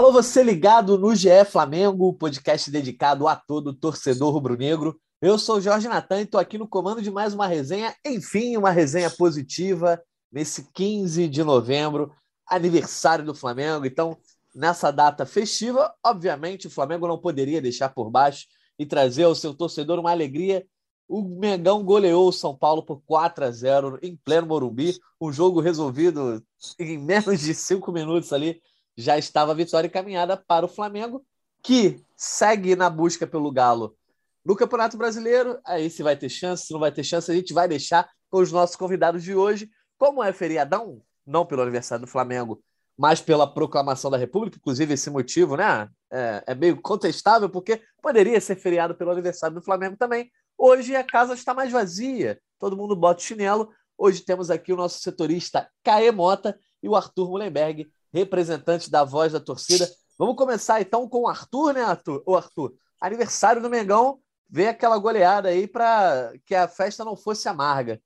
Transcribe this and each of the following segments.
Alô, você ligado no GE Flamengo, podcast dedicado a todo torcedor rubro-negro. Eu sou Jorge Natan e estou aqui no comando de mais uma resenha, enfim, uma resenha positiva nesse 15 de novembro, aniversário do Flamengo. Então, nessa data festiva, obviamente, o Flamengo não poderia deixar por baixo e trazer ao seu torcedor uma alegria. O Mengão goleou o São Paulo por 4 a 0 em pleno Morumbi, um jogo resolvido em menos de cinco minutos ali já estava a vitória encaminhada para o Flamengo, que segue na busca pelo Galo no Campeonato Brasileiro. Aí se vai ter chance, se não vai ter chance, a gente vai deixar com os nossos convidados de hoje. Como é feriadão, não pelo aniversário do Flamengo, mas pela proclamação da República, inclusive esse motivo, né? É, é meio contestável, porque poderia ser feriado pelo aniversário do Flamengo também. Hoje a casa está mais vazia, todo mundo bota o chinelo. Hoje temos aqui o nosso setorista Caê Mota e o Arthur Mullenberg, representante da voz da torcida. Vamos começar então com o Arthur, né, Arthur? Arthur, aniversário do Mengão, vê aquela goleada aí para que a festa não fosse amarga.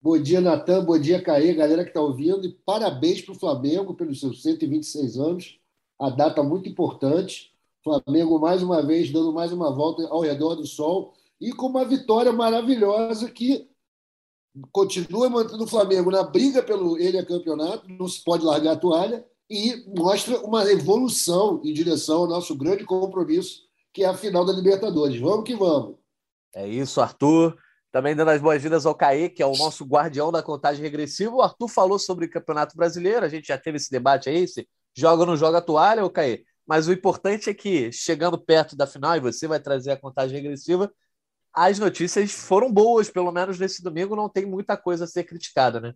Bom dia, Natan. Bom dia, Caê, galera que está ouvindo. E parabéns para o Flamengo pelos seus 126 anos. A data muito importante. Flamengo, mais uma vez, dando mais uma volta ao redor do sol. E com uma vitória maravilhosa que continua mantendo o Flamengo na briga pelo ele a campeonato, não se pode largar a toalha e mostra uma evolução em direção ao nosso grande compromisso, que é a final da Libertadores. Vamos que vamos. É isso, Arthur. Também dando as boas-vindas ao Caê, que é o nosso guardião da contagem regressiva. O Arthur falou sobre o Campeonato Brasileiro, a gente já teve esse debate aí, se joga ou não joga a toalha, ô Caê. Mas o importante é que, chegando perto da final, e você vai trazer a contagem regressiva, as notícias foram boas, pelo menos nesse domingo não tem muita coisa a ser criticada, né?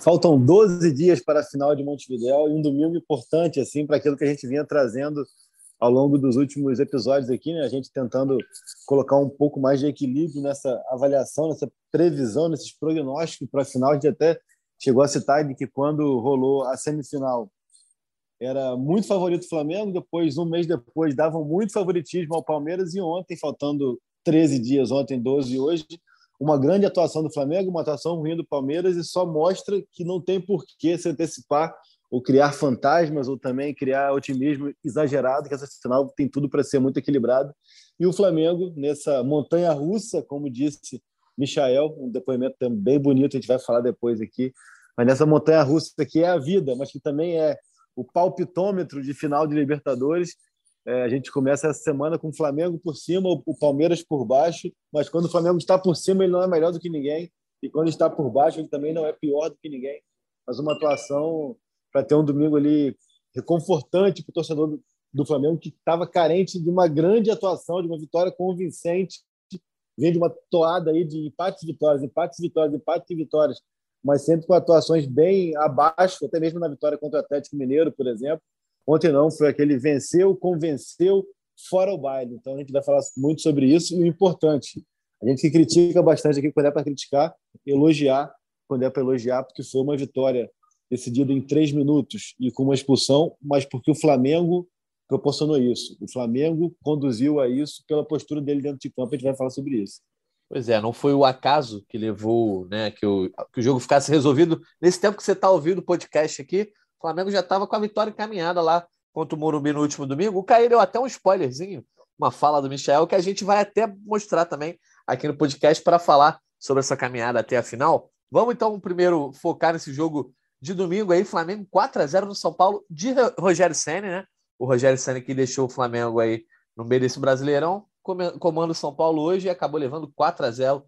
Faltam 12 dias para a final de Montevidéu e um domingo importante assim para aquilo que a gente vinha trazendo ao longo dos últimos episódios aqui, né? A gente tentando colocar um pouco mais de equilíbrio nessa avaliação, nessa previsão, nesses prognósticos para a final. A gente até chegou a citar de que quando rolou a semifinal era muito favorito o Flamengo, depois um mês depois davam muito favoritismo ao Palmeiras e ontem, faltando 13 dias, ontem 12 e hoje, uma grande atuação do Flamengo, uma atuação ruim do Palmeiras e só mostra que não tem por que se antecipar ou criar fantasmas ou também criar otimismo exagerado, que essa final tem tudo para ser muito equilibrado. E o Flamengo, nessa montanha russa, como disse Michael, um depoimento também bonito, a gente vai falar depois aqui, mas nessa montanha russa que é a vida, mas que também é o palpitômetro de final de Libertadores, é, a gente começa essa semana com o Flamengo por cima, o Palmeiras por baixo, mas quando o Flamengo está por cima, ele não é melhor do que ninguém, e quando está por baixo, ele também não é pior do que ninguém. Mas uma atuação para ter um domingo ali reconfortante para o torcedor do, do Flamengo, que estava carente de uma grande atuação, de uma vitória convincente, vem de uma toada aí de empates e vitórias, empates e vitórias, empates e vitórias, mas sempre com atuações bem abaixo, até mesmo na vitória contra o Atlético Mineiro, por exemplo. Ontem não, foi aquele venceu, convenceu, fora o baile. Então a gente vai falar muito sobre isso e o importante, a gente que critica bastante aqui quando é para criticar, elogiar quando é para elogiar, porque foi uma vitória decidida em três minutos e com uma expulsão, mas porque o Flamengo proporcionou isso. O Flamengo conduziu a isso pela postura dele dentro de campo. A gente vai falar sobre isso. Pois é, não foi o acaso que levou né, que, o, que o jogo ficasse resolvido. Nesse tempo que você está ouvindo o podcast aqui, Flamengo já estava com a vitória encaminhada lá contra o Morumbi no último domingo. O Caio deu até um spoilerzinho, uma fala do Michel, que a gente vai até mostrar também aqui no podcast para falar sobre essa caminhada até a final. Vamos então primeiro focar nesse jogo de domingo aí, Flamengo 4 a 0 no São Paulo de Rogério Ceni, né? O Rogério Ceni que deixou o Flamengo aí no meio desse Brasileirão, comanda o São Paulo hoje e acabou levando 4 a 0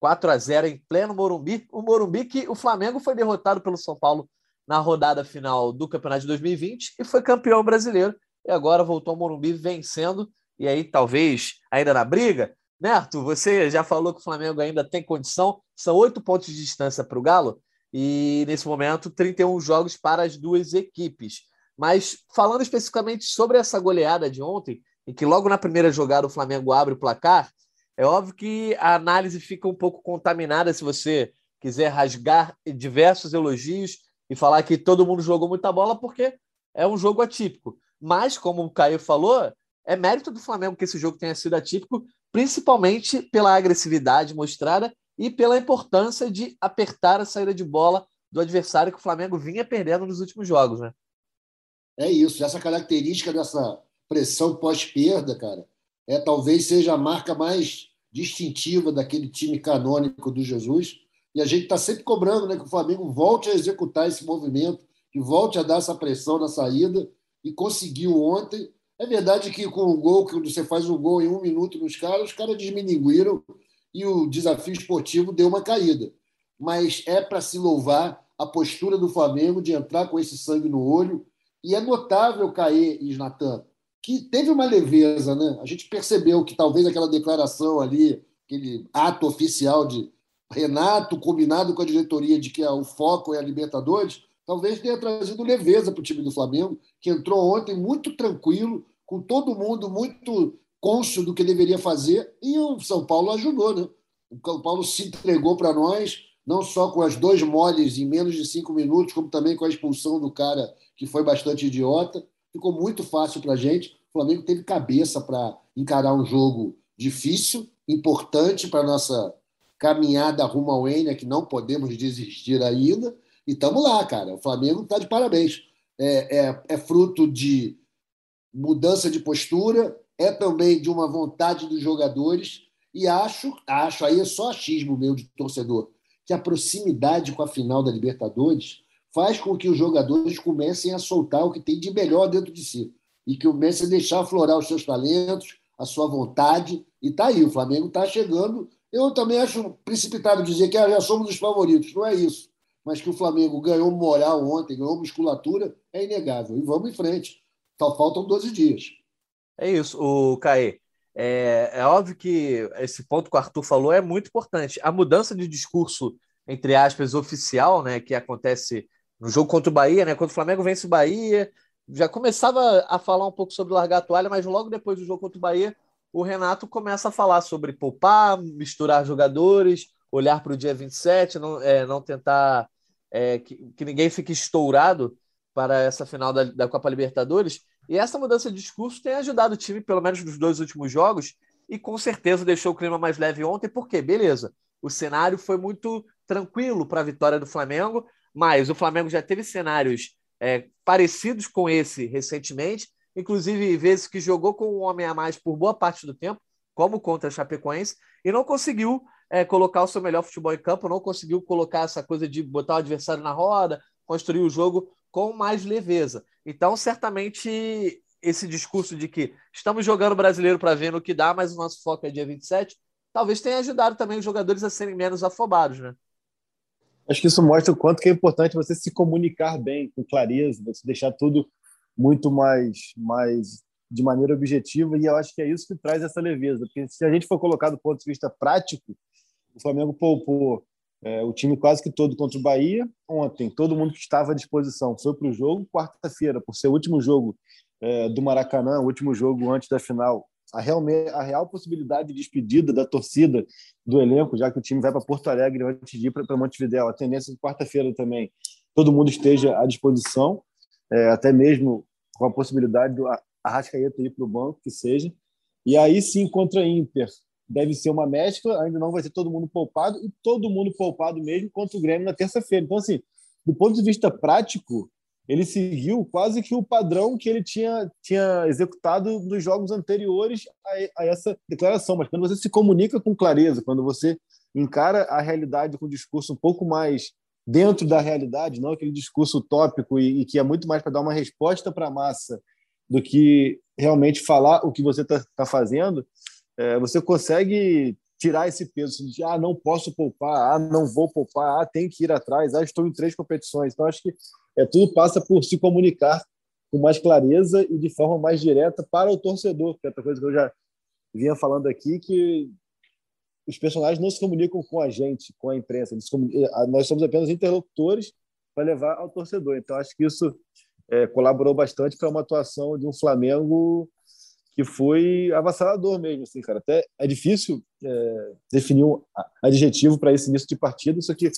4 a 0 em pleno Morumbi. O Morumbi que o Flamengo foi derrotado pelo São Paulo na rodada final do Campeonato de 2020 e foi campeão brasileiro. E agora voltou ao Morumbi vencendo. E aí, talvez, ainda na briga. Arthur? Você já falou que o Flamengo ainda tem condição. São oito pontos de distância para o Galo. E nesse momento, 31 jogos para as duas equipes. Mas falando especificamente sobre essa goleada de ontem, em que logo na primeira jogada o Flamengo abre o placar, é óbvio que a análise fica um pouco contaminada se você quiser rasgar diversos elogios e falar que todo mundo jogou muita bola porque é um jogo atípico. Mas, como o Caio falou, é mérito do Flamengo que esse jogo tenha sido atípico, principalmente pela agressividade mostrada e pela importância de apertar a saída de bola do adversário que o Flamengo vinha perdendo nos últimos jogos, né? É isso. Essa característica dessa pressão pós-perda, cara, é talvez seja a marca mais distintiva daquele time canônico do Jesus. E a gente está sempre cobrando né, que o Flamengo volte a executar esse movimento, que volte a dar essa pressão na saída, e conseguiu ontem. É verdade que com o gol, que você faz um gol em um minuto nos caras, os caras desmininguiram e o desafio esportivo deu uma caída. Mas é para se louvar a postura do Flamengo de entrar com esse sangue no olho. E é notável, Caê e Natan, que teve uma leveza, né? A gente percebeu que talvez aquela declaração ali, aquele ato oficial de Renato combinado com a diretoria de que o foco é a Libertadores, talvez tenha trazido leveza para o time do Flamengo, que entrou ontem muito tranquilo, com todo mundo muito cônscio do que deveria fazer, e o São Paulo ajudou, né? O São Paulo se entregou para nós, não só com as dois moles em menos de cinco minutos, como também com a expulsão do cara que foi bastante idiota ficou muito fácil para a gente. O Flamengo teve cabeça para encarar um jogo difícil, importante para nossa caminhada rumo ao Enia, que não podemos desistir ainda. E estamos lá, cara. O Flamengo está de parabéns. É, é, é fruto de mudança de postura, é também de uma vontade dos jogadores. E acho, acho aí é só achismo meu de torcedor, que a proximidade com a final da Libertadores faz com que os jogadores comecem a soltar o que tem de melhor dentro de si e que comecem a deixar aflorar os seus talentos, a sua vontade. E está aí, o Flamengo está chegando. Eu também acho precipitado dizer que ah, já somos os favoritos, não é isso. Mas que o Flamengo ganhou moral ontem, ganhou musculatura, é inegável. E vamos em frente. Só faltam 12 dias. É isso, o Caê. É, é óbvio que esse ponto que o Arthur falou é muito importante. A mudança de discurso, entre aspas, oficial, né, que acontece no jogo contra o Bahia, né? Quando o Flamengo vence o Bahia, já começava a falar um pouco sobre largar a toalha, mas logo depois do jogo contra o Bahia, o Renato começa a falar sobre poupar, misturar jogadores, olhar para o dia 27, não, é, não tentar é, que, que, ninguém fique estourado para essa final da, da Copa Libertadores. E essa mudança de discurso tem ajudado o time, pelo menos nos dois últimos jogos, e com certeza deixou o clima mais leve ontem, porque, beleza, o cenário foi muito tranquilo para a vitória do Flamengo, mas o Flamengo já teve cenários é, parecidos com esse recentemente, inclusive vezes que jogou com um homem a mais por boa parte do tempo, como contra a Chapecoense, e não conseguiu é, colocar o seu melhor futebol em campo, não conseguiu colocar essa coisa de botar o adversário na roda, construir o jogo com mais leveza. Então, certamente, esse discurso de que estamos jogando brasileiro para ver no que dá, mas o nosso foco é dia 27, talvez tenha ajudado também os jogadores a serem menos afobados, né? Acho que isso mostra o quanto que é importante você se comunicar bem, com clareza, você deixar tudo muito mais, mais de maneira objetiva, e eu acho que é isso que traz essa leveza, porque se a gente for colocar do ponto de vista prático, o Flamengo poupou é, o time quase que todo contra o Bahia ontem, todo mundo que estava à disposição foi para o jogo, quarta-feira, por ser o último jogo é, do Maracanã, o último jogo antes da final, a real, a real possibilidade de despedida da torcida do elenco, já que o time vai para Porto Alegre antes de para Montevideo. A tendência de quarta-feira também todo mundo esteja à disposição, é, até mesmo com a possibilidade do Arrascaeta ir para o banco, que seja. E aí sim, contra Inter, deve ser uma mescla, ainda não vai ser todo mundo poupado, e todo mundo poupado mesmo contra o Grêmio na terça-feira. Então, assim, do ponto de vista prático, ele seguiu quase que o padrão que ele tinha, tinha executado nos jogos anteriores a, a, essa declaração. Mas quando você se comunica com clareza, quando você encara a realidade com um discurso um pouco mais dentro da realidade, não aquele discurso utópico e, e que é muito mais para dar uma resposta para a massa do que realmente falar o que você está tá fazendo, é, você consegue tirar esse peso de ah, não posso poupar, ah, não vou poupar, ah, tem que ir atrás, ah, estou em três competições. Então, acho que é, tudo passa por se comunicar com mais clareza e de forma mais direta para o torcedor, que é outra coisa que eu já vinha falando aqui, que os personagens não se comunicam com a gente, com a imprensa. Eh, nós somos apenas interlocutores para levar ao torcedor. Então, acho que isso é, colaborou bastante para uma atuação de um Flamengo que foi avassalador mesmo, assim, cara. Até é difícil é, definir um adjetivo para esse início de partida, isso aqui,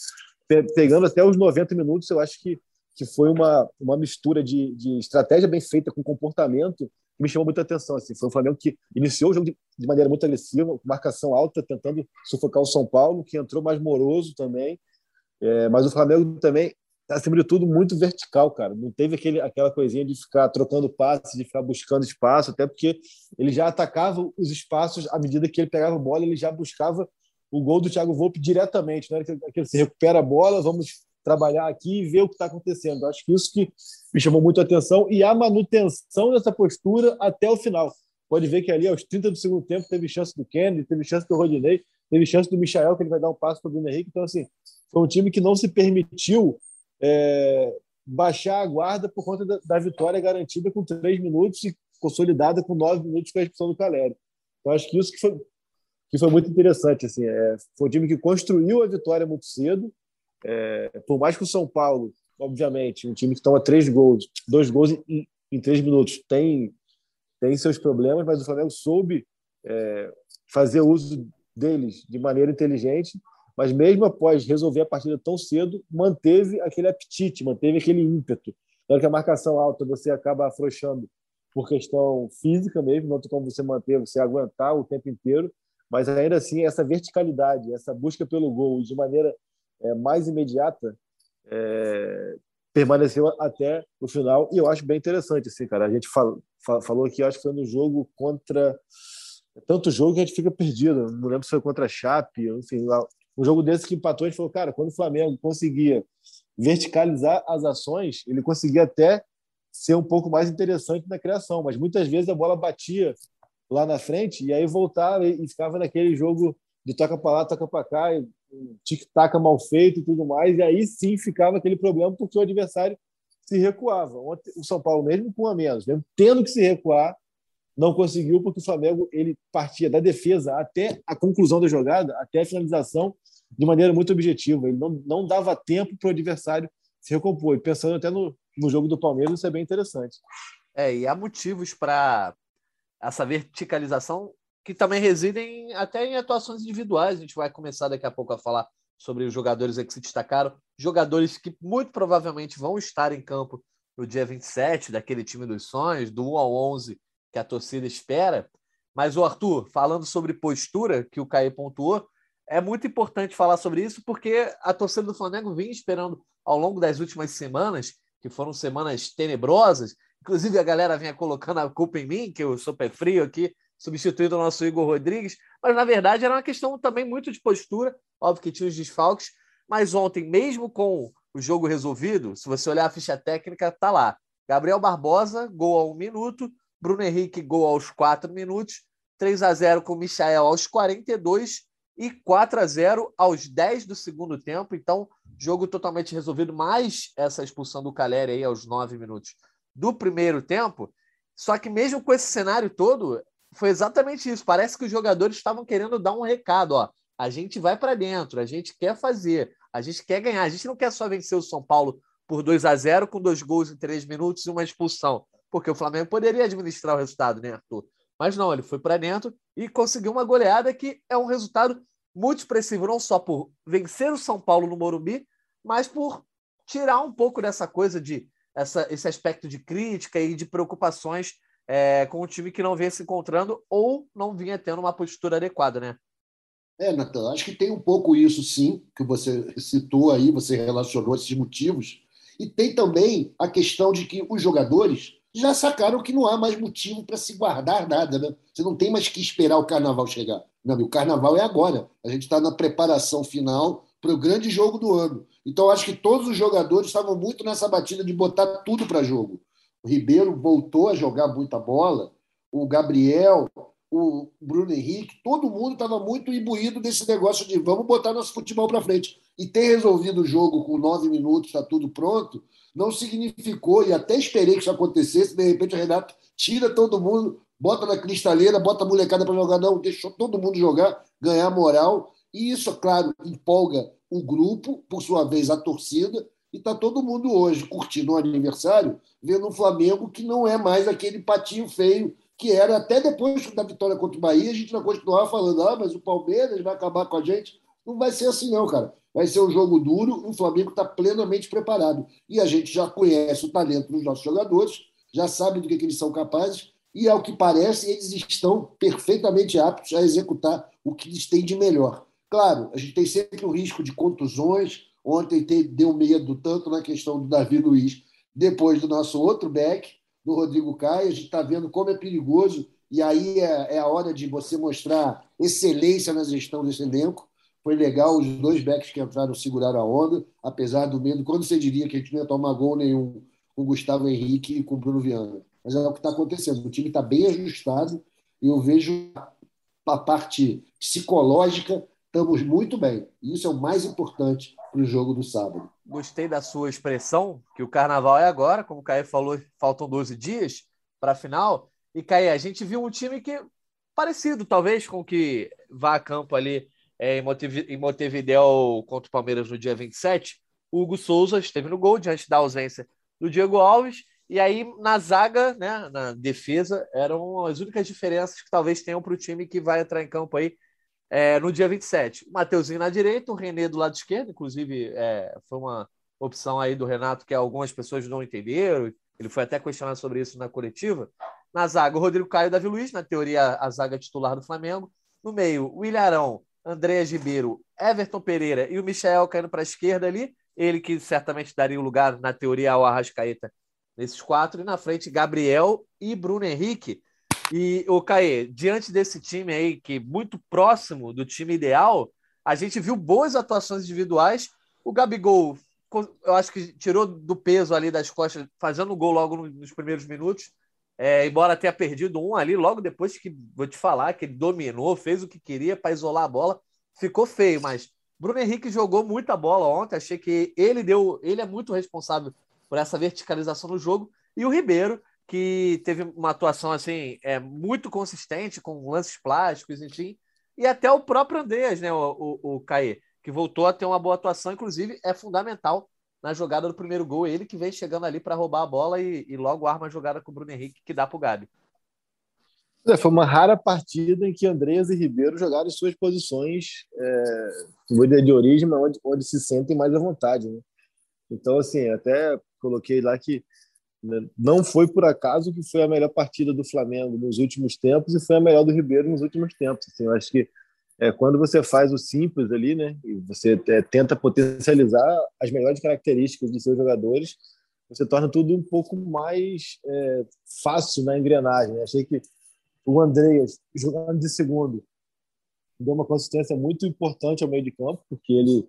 pegando até os 90 minutos, eu acho que, que foi uma, uma mistura de, de estratégia bem feita com comportamento que me chamou muita atenção. Assim. Foi um Flamengo que iniciou o jogo de, de maneira muito agressiva, marcação alta, tentando sufocar o São Paulo, que entrou mais moroso também. É, mas o Flamengo também acima de tudo, muito vertical, cara. Não teve aquele, aquela coisinha de ficar trocando passes, de ficar buscando espaço, até porque ele já atacava os espaços à medida que ele pegava a bola, ele já buscava o gol do Thiago Volpe diretamente. Não era aquele você recupera a bola, vamos trabalhar aqui e ver o que está acontecendo. Acho que isso que me chamou muito a atenção e a manutenção dessa postura até o final. Pode ver que ali, aos 30 do segundo tempo, teve chance do Kennedy, teve chance do Rodinei, teve chance do Michael, que ele vai dar um passo para o Bruno Henrique. Então, assim, foi um time que não se permitiu é, baixar a guarda por conta da, da, vitória garantida com três minutos e consolidada com nove minutos com a expulsão do Caleri. Então, acho que isso que foi, que foi muito interessante. Assim, é, foi um time que construiu a vitória muito cedo, é, por mais que o São Paulo, obviamente, um time que toma três gols, dois gols em, em três minutos, tem, tem seus problemas, mas o Flamengo soube é, fazer uso deles de maneira inteligente, mas mesmo após resolver a partida tão cedo, manteve aquele apetite, manteve aquele ímpeto. Hora que a marcação alta você acaba afrouxando por questão física mesmo, não tem como você manter, você aguentar o tempo inteiro, mas ainda assim essa verticalidade, essa busca pelo gol de maneira é, mais imediata é, permaneceu até o final e eu acho bem interessante assim, cara. A gente fal, fal, falou aqui, acho que foi no jogo contra tanto jogo que a gente fica perdido. Não lembro se foi contra a Chape, enfim, um jogo desse que empatou, a gente falou, cara, quando o Flamengo conseguia verticalizar as ações, ele conseguia até ser um pouco mais interessante na criação, mas muitas vezes a bola batia lá na frente e aí voltava e ficava naquele jogo de toca para lá, toca para cá, tic-tac mal feito e tudo mais, e aí sim ficava aquele problema porque o adversário se recuava. O São Paulo, mesmo com a menos, mesmo tendo que se recuar, não conseguiu porque o Flamengo ele partia da defesa até a conclusão da jogada, até a finalização, de maneira muito objetiva. Ele não, não dava tempo para o adversário se recompor. E pensando até no, no jogo do Palmeiras, isso é bem interessante. É, e há motivos para essa verticalização que também residem até em atuações individuais. A gente vai começar daqui a pouco a falar sobre os jogadores que se destacaram, jogadores que muito provavelmente vão estar em campo no dia 27, daquele time dos sonhos, do 1 ao 11 que a torcida espera. Mas o Arthur, falando sobre postura, que o Caí pontuou, é muito importante falar sobre isso, porque a torcida do Flamengo vinha esperando ao longo das últimas semanas, que foram semanas tenebrosas. Inclusive, a galera vinha colocando a culpa em mim, que eu sou pé frio aqui, substituindo o nosso Igor Rodrigues, mas na verdade era uma questão também muito de postura, óbvio que tinha os desfalques, mas ontem, mesmo com o jogo resolvido, se você olhar a ficha técnica, tá lá. Gabriel Barbosa, gol a um minuto, Bruno Henrique, gol aos quatro minutos, 3 a 0 com o Michael aos 42 e 4 a 0 aos 10 do segundo tempo. Então, jogo totalmente resolvido, mais essa expulsão do Caleri aí aos 9 minutos do primeiro tempo. Só que mesmo com esse cenário todo, foi exatamente isso. Parece que os jogadores estavam querendo dar um recado, ó. A gente vai para dentro, a gente quer fazer, a gente quer ganhar. A gente não quer só vencer o São Paulo por 2 a 0 com dois gols em três minutos e uma expulsão, porque o Flamengo poderia administrar o resultado, né, Arthur? Mas não, ele foi para dentro e conseguiu uma goleada que é um resultado muito expressivo, não só por vencer o São Paulo no Morumbi, mas por tirar um pouco dessa coisa de essa, esse aspecto de crítica e de preocupações é, com um time que não vinha se encontrando ou não vinha tendo uma postura adequada, né? É, Natan, acho que tem um pouco isso, sim, que você citou aí, você relacionou esses motivos. E tem também a questão de que os jogadores já sacaram que não há mais motivo para se guardar nada, né? Você não tem mais que esperar o carnaval chegar. Não, o carnaval é agora. A gente está na preparação final para o grande jogo do ano. Então, acho que todos os jogadores estavam muito nessa batida de botar tudo para jogo. O Ribeiro voltou a jogar muita bola, o Gabriel, o Bruno Henrique, todo mundo estava muito imbuído desse negócio de vamos botar nosso futebol para frente. E ter resolvido o jogo com nove minutos, está tudo pronto, não significou, e até esperei que isso acontecesse, de repente o Renato tira todo mundo, bota na cristaleira, bota a molecada para jogar, não, deixou todo mundo jogar, ganhar moral. E isso, claro, empolga o grupo, por sua vez a torcida, e está todo mundo hoje curtindo o aniversário, vendo um Flamengo que não é mais aquele patinho feio que era até depois da vitória contra o Bahia, a gente vai continuar falando, ah, mas o Palmeiras vai acabar com a gente. Não vai ser assim, não, cara. Vai ser um jogo duro o Flamengo está plenamente preparado. E a gente já conhece o talento dos nossos jogadores, já sabe do que, que eles são capazes, e, ao que parece, eles estão perfeitamente aptos a executar o que eles têm de melhor. Claro, a gente tem sempre o risco de contusões, Ontem deu medo tanto na questão do Davi Luiz, depois do nosso outro back, do Rodrigo Caio. A gente está vendo como é perigoso, e aí é, é, a hora de você mostrar excelência na gestão desse elenco. Foi legal, os dois backs que entraram seguraram a onda, apesar do medo. Quando você diria que a gente não ia tomar gol nenhum com o Gustavo Henrique e com o Bruno Viana. Mas é o que está acontecendo. O time está bem ajustado e eu vejo a parte psicológica, estamos muito bem. Isso é o mais importante para o jogo do sábado. Gostei da sua expressão, que o carnaval é agora, como o Caio falou, faltam 12 dias para a final. E, Caio, a gente viu um time que parecido, talvez, com o que vá a campo ali é, em Montevideo contra o Palmeiras no dia 27. O Hugo Souza esteve no gol diante da ausência do Diego Alves. E aí, na zaga, né, na defesa, eram as únicas diferenças que talvez tenham para o time que vai entrar em campo aí é, no dia 27. O Mateuzinho na direita, o René do lado esquerdo, inclusive é, foi uma opção aí do Renato que algumas pessoas não entenderam. Ele foi até questionado sobre isso na coletiva. Na zaga, o Rodrigo Caio Davi Luiz, na teoria, a zaga titular do Flamengo. No meio, o Ilharão, André Gibeiro, Everton Pereira e o Michel caindo para a esquerda ali. Ele que certamente daria o lugar, na teoria, ao Arrascaeta nesses quatro. E na frente, Gabriel e Bruno Henrique. E o Caê, diante desse time aí, que é muito próximo do time ideal, a gente viu boas atuações individuais. O Gabigol, eu acho que tirou do peso ali das costas, fazendo o gol logo nos primeiros minutos. É, embora tenha perdido um ali, logo depois que vou te falar que ele dominou, fez o que queria para isolar a bola, ficou feio, mas Bruno Henrique jogou muita bola ontem, achei que ele deu, ele é muito responsável por essa verticalização no jogo, e o Ribeiro, que teve uma atuação assim é muito consistente com lances plásticos, enfim, e até o próprio Andreas, né, o, o, o Caê, que voltou a ter uma boa atuação, inclusive é fundamental na jogada do primeiro gol, ele que vem chegando ali para roubar a bola e, e, logo arma a jogada com o Bruno Henrique que dá para o Gabi. É, foi uma rara partida em que Andreas e Ribeiro jogaram suas posições é, de origem, onde, onde se sentem mais à vontade. Né? Então, assim, até coloquei lá que não foi por acaso que foi a melhor partida do Flamengo nos últimos tempos e foi a melhor do Ribeiro nos últimos tempos. Assim, eu acho que é, quando você faz o simples ali, né, e você é, tenta potencializar as melhores características dos seus jogadores, você torna tudo um pouco mais é, fácil na engrenagem. Achei que o Andreas, jogando de segundo, deu uma consistência muito importante ao meio de campo, porque ele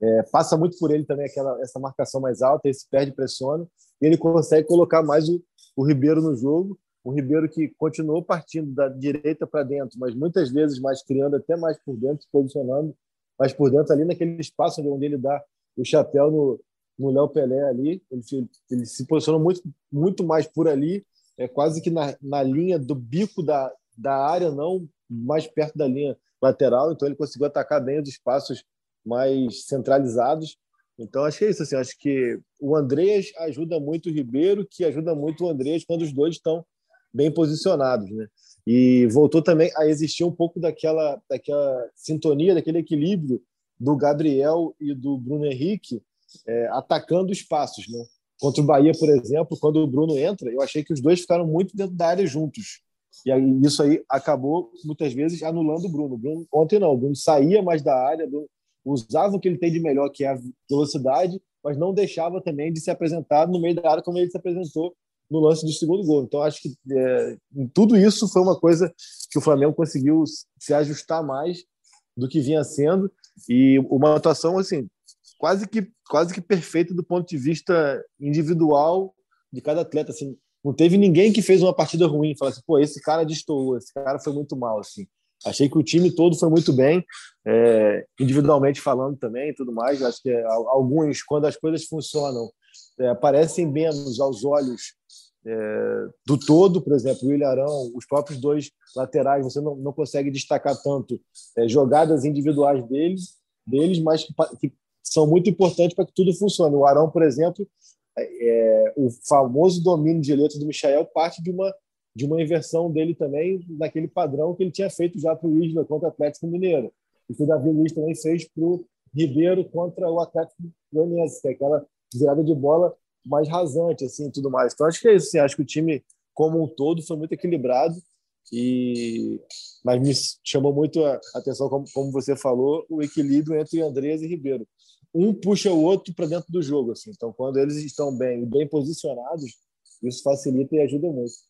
é, passa muito por ele também aquela essa marcação mais alta, esse perde pressiona ele consegue colocar mais o, o Ribeiro no jogo. O Ribeiro que continuou partindo da direita para dentro, mas muitas vezes mais criando até mais por dentro, se posicionando mais por dentro ali naquele espaço onde ele dá o chapéu no no Léo Pelé ali, ele, ele se posicionou muito muito mais por ali, é quase que na, na linha do bico da, da área, não mais perto da linha lateral, então ele conseguiu atacar bem os espaços mais centralizados. Então, acho que é isso. Assim, acho que o Andreas ajuda muito o Ribeiro, que ajuda muito o Andreas quando os dois estão bem posicionados. Né? E voltou também a existir um pouco daquela, daquela sintonia, daquele equilíbrio do Gabriel e do Bruno Henrique é, atacando espaços. Né? Contra o Bahia, por exemplo, quando o Bruno entra, eu achei que os dois ficaram muito dentro da área juntos. E aí, isso aí acabou, muitas vezes, anulando o Bruno. Bruno ontem não, o Bruno saía mais da área, Bruno usava o que ele tem de melhor, que é a velocidade, mas não deixava também de se apresentar no meio da área como ele se apresentou no lance do segundo gol. Então, acho que é, tudo isso foi uma coisa que o Flamengo conseguiu se ajustar mais do que vinha sendo. E uma atuação assim quase que quase que perfeita do ponto de vista individual de cada atleta assim. Não teve ninguém que fez uma partida ruim fala assim pô esse cara destoou esse cara foi muito mal assim Achei que o time todo foi muito bem, é, individualmente falando também e tudo mais. Acho que é, alguns, quando as coisas funcionam, é, aparecem menos aos olhos é, do todo, por exemplo, o Ilharão, os próprios dois laterais, você não, não consegue destacar tanto é, jogadas individuais deles, deles mas que, que são muito importantes para que tudo funcione. O Arão, por exemplo, é, o famoso domínio de letra do Michael parte de uma de uma inversão dele também naquele padrão que ele tinha feito já para o Isla contra o Atlético Mineiro e que o Davi Luiz também fez para o Ribeiro contra o Atlético Goianiense, que é aquela virada de bola mais rasante assim tudo mais. Então acho que é isso, assim, acho que o time como um todo foi muito equilibrado e mas me chamou muito a atenção como, como você falou o equilíbrio entre Andrés e Ribeiro. um puxa o outro para dentro do jogo. Assim. Então, quando eles estão bem bem posicionados, isso facilita e ajuda muito.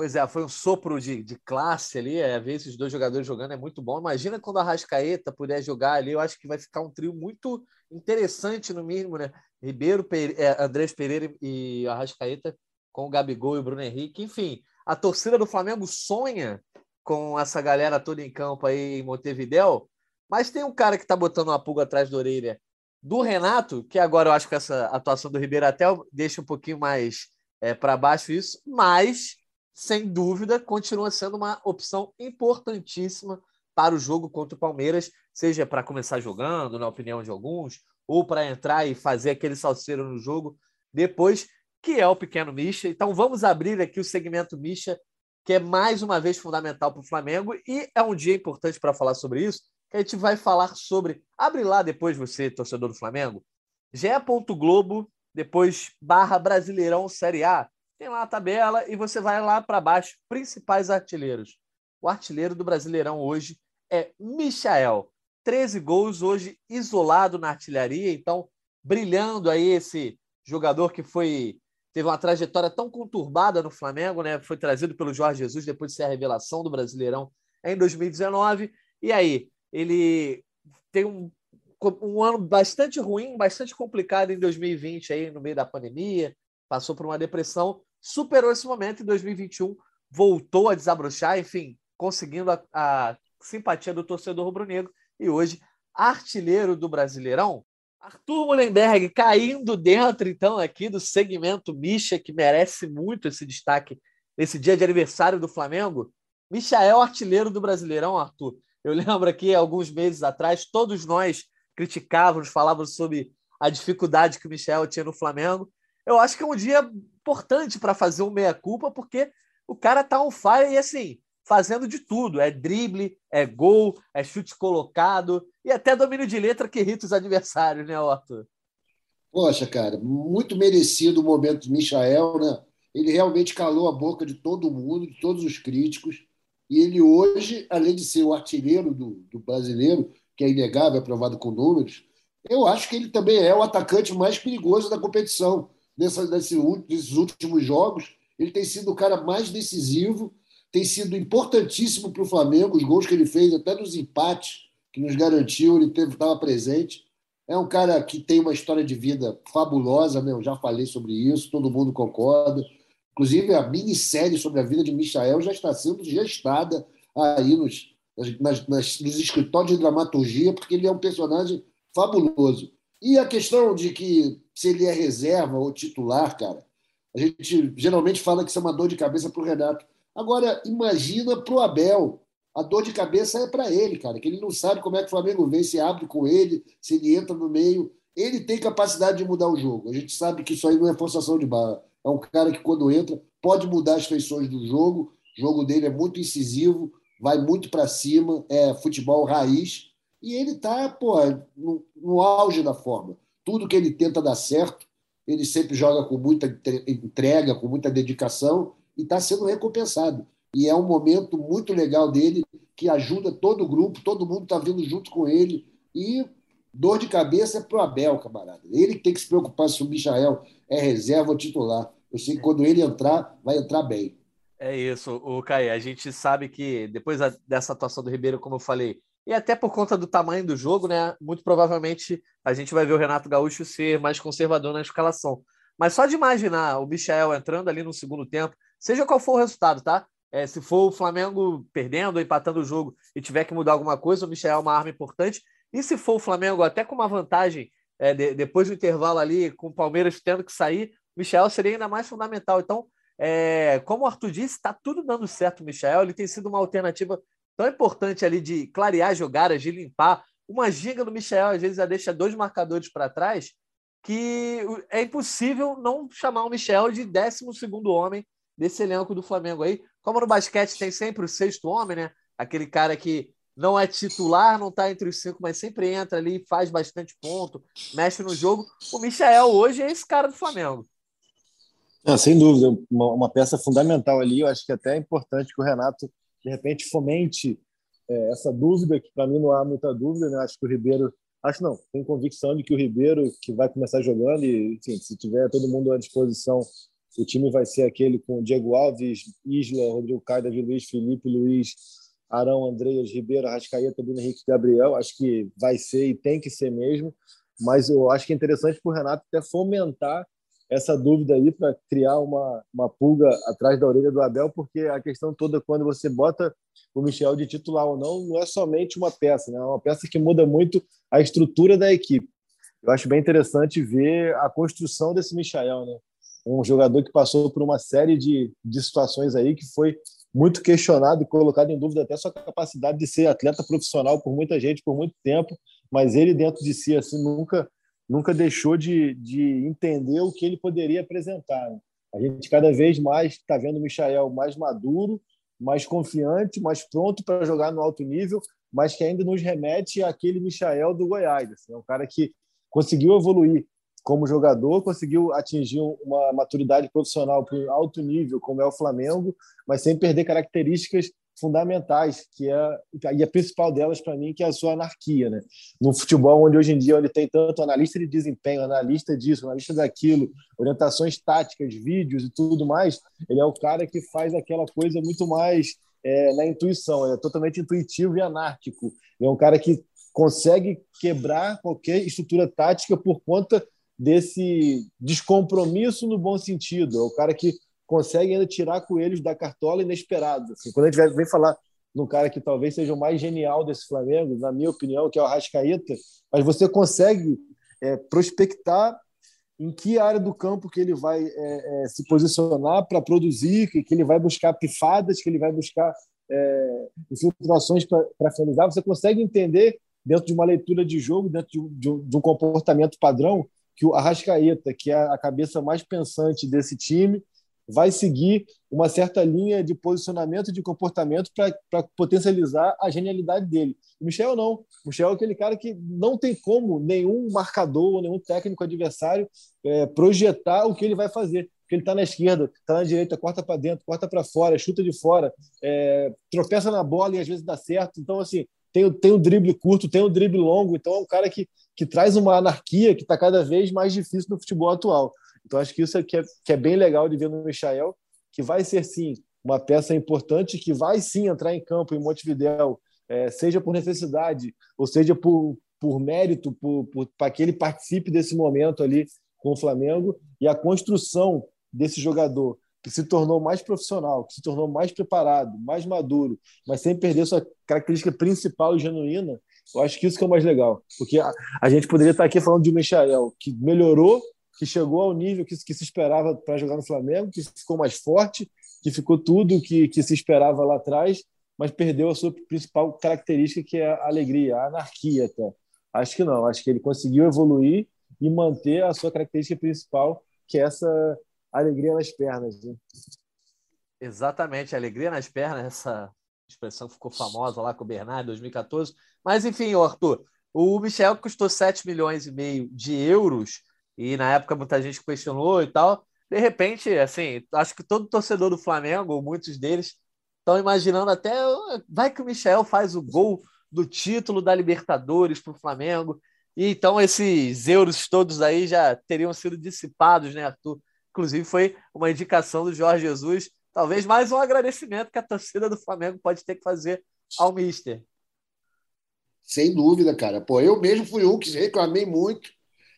Pois é, foi um sopro de, de classe ali. É, ver esses dois jogadores jogando é muito bom. Imagina quando a Rascaeta puder jogar ali, eu acho que vai ficar um trio muito interessante, no mínimo, né? Ribeiro, Pere... é, Andrés Pereira e Arrascaeta com o Gabigol e o Bruno Henrique. Enfim, a torcida do Flamengo sonha com essa galera toda em campo aí em Montevidéu, mas tem um cara que está botando uma pulga atrás da orelha do Renato, que agora eu acho que essa atuação do Ribeiro até deixa um pouquinho mais é, para baixo isso, mas sem dúvida, continua sendo uma opção importantíssima para o jogo contra o Palmeiras, seja para começar jogando, na opinião de alguns, ou para entrar e fazer aquele salseiro no jogo depois, que é o pequeno Misha. Então vamos abrir aqui o segmento Misha, que é mais uma vez fundamental para o Flamengo e é um dia importante para falar sobre isso, que a gente vai falar sobre. Abre lá depois você, torcedor do Flamengo, ge.globo, depois barra Brasileirão Série A tem lá a tabela e você vai lá para baixo, principais artilheiros. O artilheiro do Brasileirão hoje é Michael. 13 gols hoje isolado na artilharia, então brilhando aí esse jogador que foi teve uma trajetória tão conturbada no Flamengo, né? Foi trazido pelo Jorge Jesus depois de ser a revelação do Brasileirão em 2019. E aí, ele tem um, um ano bastante ruim, bastante complicado em 2020 aí no meio da pandemia, passou por uma depressão, superou esse momento em 2021, voltou a desabrochar, enfim, conseguindo a, a simpatia do torcedor rubro-negro e hoje artilheiro do Brasileirão. Arthur Mullenberg caindo dentro, então, aqui do segmento Misha, que merece muito esse destaque nesse dia de aniversário do Flamengo. Michael, artilheiro do Brasileirão, Arthur. Eu lembro aqui, alguns meses atrás, todos nós criticávamos, falávamos sobre a dificuldade que o Michel tinha no Flamengo eu acho que é um dia importante para fazer um meia-culpa, porque o cara tá on fire e assim, fazendo de tudo. É drible, é gol, é chute colocado e até domínio de letra que irrita os adversários, né, Arthur? Poxa, cara, muito merecido o momento do Michael, né? Ele realmente calou a boca de todo mundo, de todos os críticos. E ele hoje, além de ser o artilheiro do, do brasileiro, que é inegável, aprovado com números, eu acho que ele também é o atacante mais perigoso da competição nessa, nesse, nesses últimos jogos. Ele tem sido o cara mais decisivo, tem sido importantíssimo para o Flamengo, os gols que ele fez, até nos empates que nos garantiu, ele estava presente. É um cara que tem uma história de vida fabulosa, né? eu já falei sobre isso, todo mundo concorda. Inclusive, a minissérie sobre a vida de Michael já está sendo gestada aí nos, nas, nas, nos escritórios de dramaturgia, porque ele é um personagem fabuloso. E a questão de que se ele é reserva ou titular, cara, a gente geralmente fala que isso é uma dor de cabeça para o Renato. Agora, imagina para o Abel. A dor de cabeça é para ele, cara, que ele não sabe como é que o Flamengo vem, se abre com ele, se ele entra no meio. Ele tem capacidade de mudar o jogo. A gente sabe que isso aí não é forçação de barra. É um cara que, quando entra, pode mudar as feições do jogo. O jogo dele é muito incisivo, vai muito para cima, é futebol raiz e ele está no, no auge da forma. Tudo que ele tenta dar certo, ele sempre joga com muita entrega, com muita dedicação e está sendo recompensado. E é um momento muito legal dele que ajuda todo o grupo, todo mundo está vindo junto com ele. E dor de cabeça é para o Abel, camarada. Ele tem que se preocupar se o Michael é reserva ou titular. Eu sei que quando ele entrar, vai entrar bem. É isso, o Caio. A gente sabe que depois dessa atuação do Ribeiro, como eu falei, e até por conta do tamanho do jogo, né? Muito provavelmente a gente vai ver o Renato Gaúcho ser mais conservador na escalação. Mas só de imaginar o Michel entrando ali no segundo tempo, seja qual for o resultado, tá? É, se for o Flamengo perdendo empatando o jogo e tiver que mudar alguma coisa, o Michel é uma arma importante. E se for o Flamengo até com uma vantagem é, de, depois do intervalo ali, com o Palmeiras tendo que sair, o Michel seria ainda mais fundamental. Então, é, como o Arthur disse, está tudo dando certo o Michel. Ele tem sido uma alternativa tão importante ali de clarear jogadas, de limpar. Uma giga do Michel, às vezes, já deixa dois marcadores para trás, que é impossível não chamar o Michel de 12 homem desse elenco do Flamengo aí. Como no basquete tem sempre o sexto homem, né? Aquele cara que não é titular, não está entre os cinco, mas sempre entra ali, faz bastante ponto, mexe no jogo. O Michel hoje é esse cara do Flamengo. Ah, sem dúvida, uma, uma, peça fundamental ali. Eu acho que até é importante que o Renato de repente fomente é, essa dúvida, que para mim não há muita dúvida, né? acho que o Ribeiro, acho não, tenho convicção de que o Ribeiro, que vai começar jogando, e enfim, se tiver todo mundo à disposição, o time vai ser aquele com Diego Alves, Isla, Rodrigo Caio, Davi Luiz, Felipe Luiz, Arão, Andreas, Ribeiro, Arrascaeta, Bruno Henrique Gabriel. Acho que vai ser e tem que ser mesmo, mas eu acho que é interessante para o Renato até fomentar essa dúvida aí para criar uma, uma pulga atrás da orelha do Abel, porque a questão toda, quando você bota o Michel de titular ou não, não é somente uma peça, né? é uma peça que muda muito a estrutura da equipe. Eu acho bem interessante ver a construção desse Michel, né? um jogador que passou por uma série de, de situações aí que foi muito questionado e colocado em dúvida até sua capacidade de ser atleta profissional por muita gente por muito tempo, mas ele dentro de si assim nunca nunca deixou de, de entender o que ele poderia apresentar. Né? A gente cada vez mais está vendo o Michael mais maduro, mais confiante, mais pronto para jogar no alto nível, mas que ainda nos remete àquele Michael do Goiás. Assim, é um cara que conseguiu evoluir como jogador, conseguiu atingir uma maturidade profissional para alto nível, como é o Flamengo, mas sem perder características fundamentais, que é e a principal delas para mim que é a sua anarquia, né? No futebol onde hoje em dia ele tem tanto analista de desempenho, analista disso, analista daquilo, orientações táticas, vídeos e tudo mais, ele é o cara que faz aquela coisa muito mais é, na intuição, ele é totalmente intuitivo e anárquico. Ele é um cara que consegue quebrar qualquer estrutura tática por conta desse descompromisso no bom sentido. É o cara que consegue ainda tirar coelhos da cartola inesperados. Assim, quando a gente vem falar num cara que talvez seja o mais genial desse Flamengo, na minha opinião, que é o Arrascaeta, mas você consegue é, prospectar em que área do campo que ele vai é, é, se posicionar para produzir, que, que ele vai buscar pifadas, que ele vai buscar é, infiltrações para finalizar. Você consegue entender, dentro de uma leitura de jogo, dentro de, de, de um comportamento padrão, que o Arrascaeta, que é a cabeça mais pensante desse time, vai seguir uma certa linha de posicionamento de comportamento para potencializar a genialidade dele. O Michel não. O Michel é aquele cara que não tem como nenhum marcador, nenhum técnico adversário é, projetar o que ele vai fazer. Porque ele está na esquerda, está na direita, corta para dentro, corta para fora, chuta de fora, é, tropeça na bola e às vezes dá certo. Então, assim, tem, tem o drible curto, tem o drible longo, então é um cara que, que traz uma anarquia que está cada vez mais difícil no futebol atual. Então acho que isso é que, é que é bem legal de ver no Michael, que vai ser sim uma peça importante, que vai sim entrar em campo em Montevideo, é, seja por necessidade, ou seja por, por mérito, para que ele participe desse momento ali com o Flamengo, e a construção desse jogador que se tornou mais profissional, que se tornou mais preparado, mais maduro, mas sem perder sua característica principal e genuína, eu acho que isso que é o mais legal. Porque a, a gente poderia estar aqui falando de um Michael que melhorou, que chegou ao nível que, que se esperava para jogar no Flamengo, que ficou mais forte, que ficou tudo que, que se esperava lá atrás, mas perdeu a sua principal característica, que é a alegria, a anarquia até. Acho que não, acho que ele conseguiu evoluir e manter a sua característica principal, que é essa alegria nas pernas. Né? Exatamente, alegria nas pernas, essa expressão ficou famosa lá com o Bernardo em 2014. Mas, enfim, Arthur, o Michel custou 7 milhões e meio de euros, e na época muita gente questionou e tal. De repente, assim, acho que todo torcedor do Flamengo, ou muitos deles, estão imaginando até vai que o Michel faz o gol do título da Libertadores para o Flamengo. E então esses euros todos aí já teriam sido dissipados, né, Arthur? Inclusive, foi uma indicação do Jorge Jesus. Talvez mais um agradecimento que a torcida do Flamengo pode ter que fazer ao Mister. Sem dúvida, cara. Pô, eu mesmo fui um que reclamei muito.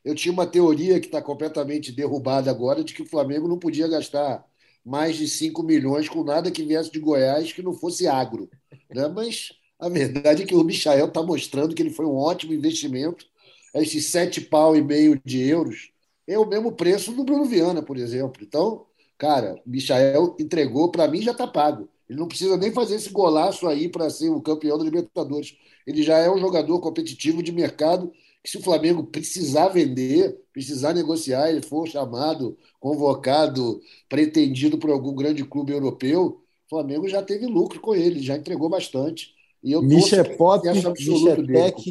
Eu tinha uma teoria que está completamente derrubada agora de que o Flamengo não podia gastar mais de 5 milhões com nada que viesse de Goiás que não fosse agro. Né? Mas a verdade é que o Michael está mostrando que ele foi um ótimo investimento. Esses sete pau e meio de euros é o mesmo preço do Bruno Viana, por exemplo. Então, cara, o Michael entregou, para mim já está pago. Ele não precisa nem fazer esse golaço aí para ser o campeão da Libertadores. Ele já é um jogador competitivo de mercado que se o Flamengo precisar vender, precisar negociar, ele for chamado, convocado, pretendido por algum grande clube europeu, o Flamengo já teve lucro com ele, já entregou bastante. E eu Misha é Pop, Misha é Tech,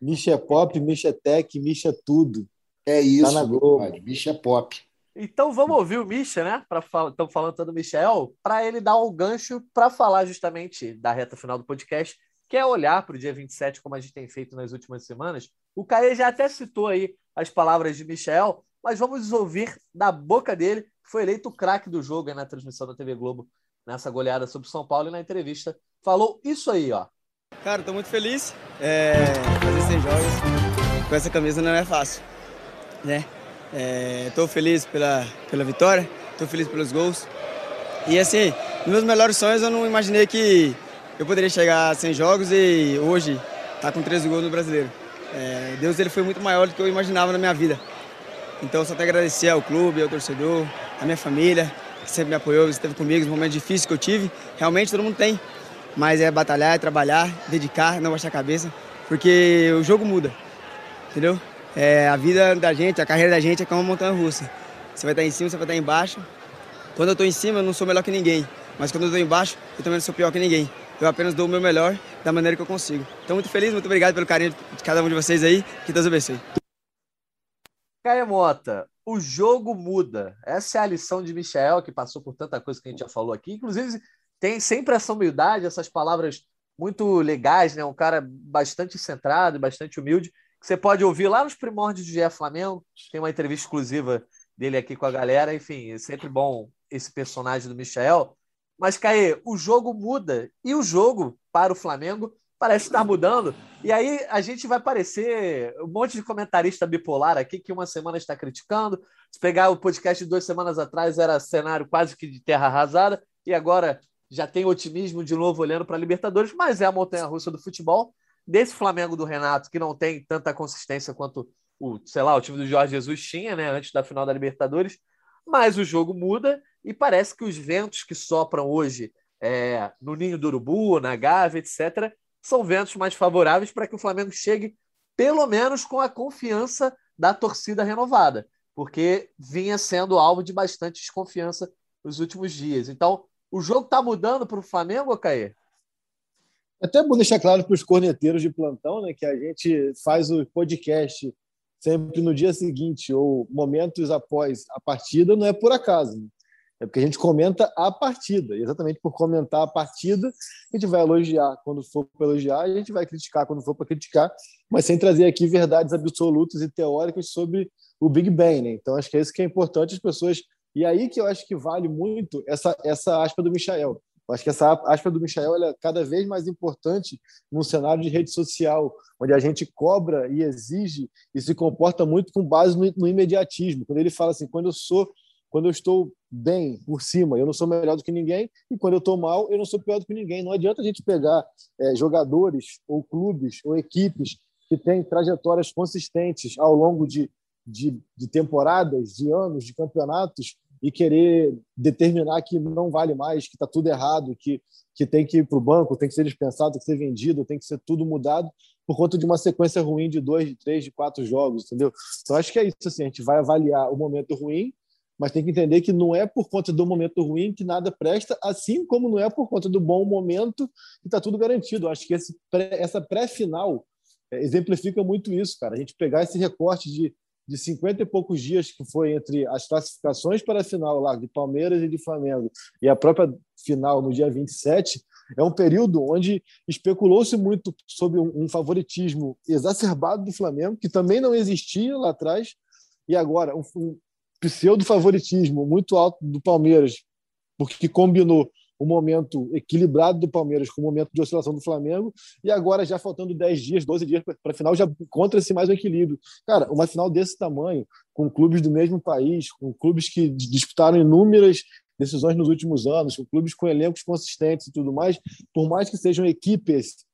Misha é Pop, Misha é Tech, Misha é tudo. É isso, tá na Globo. é pop. Então vamos ouvir o Misha, né? Estamos falando tanto do Michel, para ele dar um gancho para falar justamente da reta final do podcast, que é olhar para o dia 27, como a gente tem feito nas últimas semanas. O Caê já até citou aí as palavras de Michel, mas vamos ouvir da boca dele, que foi eleito o craque do jogo na transmissão da TV Globo, nessa goleada sobre São Paulo e na entrevista. Falou isso aí, ó. Cara, estou muito feliz. É, fazer 100 jogos com essa camisa não é fácil, né? Estou é, feliz pela, pela vitória, estou feliz pelos gols. E assim, nos meus melhores sonhos eu não imaginei que eu poderia chegar 100 jogos e hoje tá com 13 gols no Brasileiro. É, Deus ele foi muito maior do que eu imaginava na minha vida. Então só tenho a agradecer ao clube, ao torcedor, à minha família, que sempre me apoiou, esteve comigo nos momentos difíceis que eu tive. Realmente todo mundo tem, mas é batalhar, é trabalhar, dedicar, não baixar a cabeça, porque o jogo muda, entendeu? é, a vida da gente, a carreira da gente é como uma montanha russa. Você vai estar em cima, você vai estar embaixo. Quando eu estou em cima, eu não sou melhor que ninguém. Mas quando eu estou embaixo, eu também não sou pior que ninguém. Eu apenas dou o meu melhor da maneira que eu consigo. Então, muito feliz, muito obrigado pelo carinho de cada um de vocês aí. Que Deus abençoe. Caia Mota, o jogo muda. Essa é a lição de Michel, que passou por tanta coisa que a gente já falou aqui. Inclusive, tem sempre essa humildade, essas palavras muito legais, né? Um cara bastante centrado, bastante humilde você pode ouvir lá nos primórdios do GE Flamengo. Tem uma entrevista exclusiva dele aqui com a galera. Enfim, é sempre bom esse personagem do Michel. Mas, Caê, o jogo muda. E o jogo para o Flamengo parece estar mudando. E aí a gente vai parecer um monte de comentarista bipolar aqui que uma semana está criticando. Se pegar o podcast de duas semanas atrás, era cenário quase que de terra arrasada. E agora já tem otimismo de novo olhando para a Libertadores, mas é a montanha russa do futebol desse Flamengo do Renato, que não tem tanta consistência quanto o, sei lá, o time do Jorge Jesus tinha, né, antes da final da Libertadores, mas o jogo muda e parece que os ventos que sopram hoje é, no Ninho do Urubu, na Gávea, etc., são ventos mais favoráveis para que o Flamengo chegue, pelo menos, com a confiança da torcida renovada, porque vinha sendo alvo de bastante desconfiança nos últimos dias. Então, o jogo está mudando para o Flamengo, Caê? Até bom deixar claro para os corneteiros de plantão né, que a gente faz o podcast sempre no dia seguinte ou momentos após a partida, não é por acaso. Né? É porque a gente comenta a partida. E exatamente por comentar a partida, a gente vai elogiar quando for para elogiar a gente vai criticar quando for para criticar, mas sem trazer aqui verdades absolutas e teóricas sobre o Big Bang. Né? Então, acho que é isso que é importante as pessoas. E aí que eu acho que vale muito essa, essa aspa do Michael. Eu acho que essa aspa do Michael é cada vez mais importante num cenário de rede social, onde a gente cobra e exige e se comporta muito com base no, no imediatismo. Quando ele fala assim, quando eu sou, quando eu estou bem por cima, eu não sou melhor do que ninguém, e quando eu estou mal, eu não sou pior do que ninguém. Não adianta a gente pegar é, jogadores ou clubes ou equipes que têm trajetórias consistentes ao longo de, de, de temporadas, de anos, de campeonatos, e querer determinar que não vale mais, que está tudo errado, que, que tem que ir para o banco, tem que ser dispensado, tem que ser vendido, tem que ser tudo mudado por conta de uma sequência ruim de dois, de três, de quatro jogos, entendeu? Então acho que é isso assim, a gente vai avaliar o momento ruim, mas tem que entender que não é por conta do momento ruim que nada presta, assim como não é por conta do bom momento que está tudo garantido. Acho que esse pré, essa pré-final é, exemplifica muito isso, cara. A gente pegar esse recorte de de 50 e poucos dias que foi entre as classificações para a final lá de Palmeiras e de Flamengo e a própria final no dia 27, é um período onde especulou-se muito sobre um, favoritismo exacerbado do Flamengo, que também não existia lá atrás, e agora um, pseudo-favoritismo muito alto do Palmeiras, porque combinou o momento equilibrado do Palmeiras com o momento de oscilação do Flamengo, e agora, já faltando 10 dias, 12 dias para a final, já encontra-se mais um equilíbrio. Cara, uma final desse tamanho, com clubes do mesmo país, com clubes que disputaram inúmeras decisões nos últimos anos, com clubes com elencos consistentes e tudo mais, por mais que sejam equipes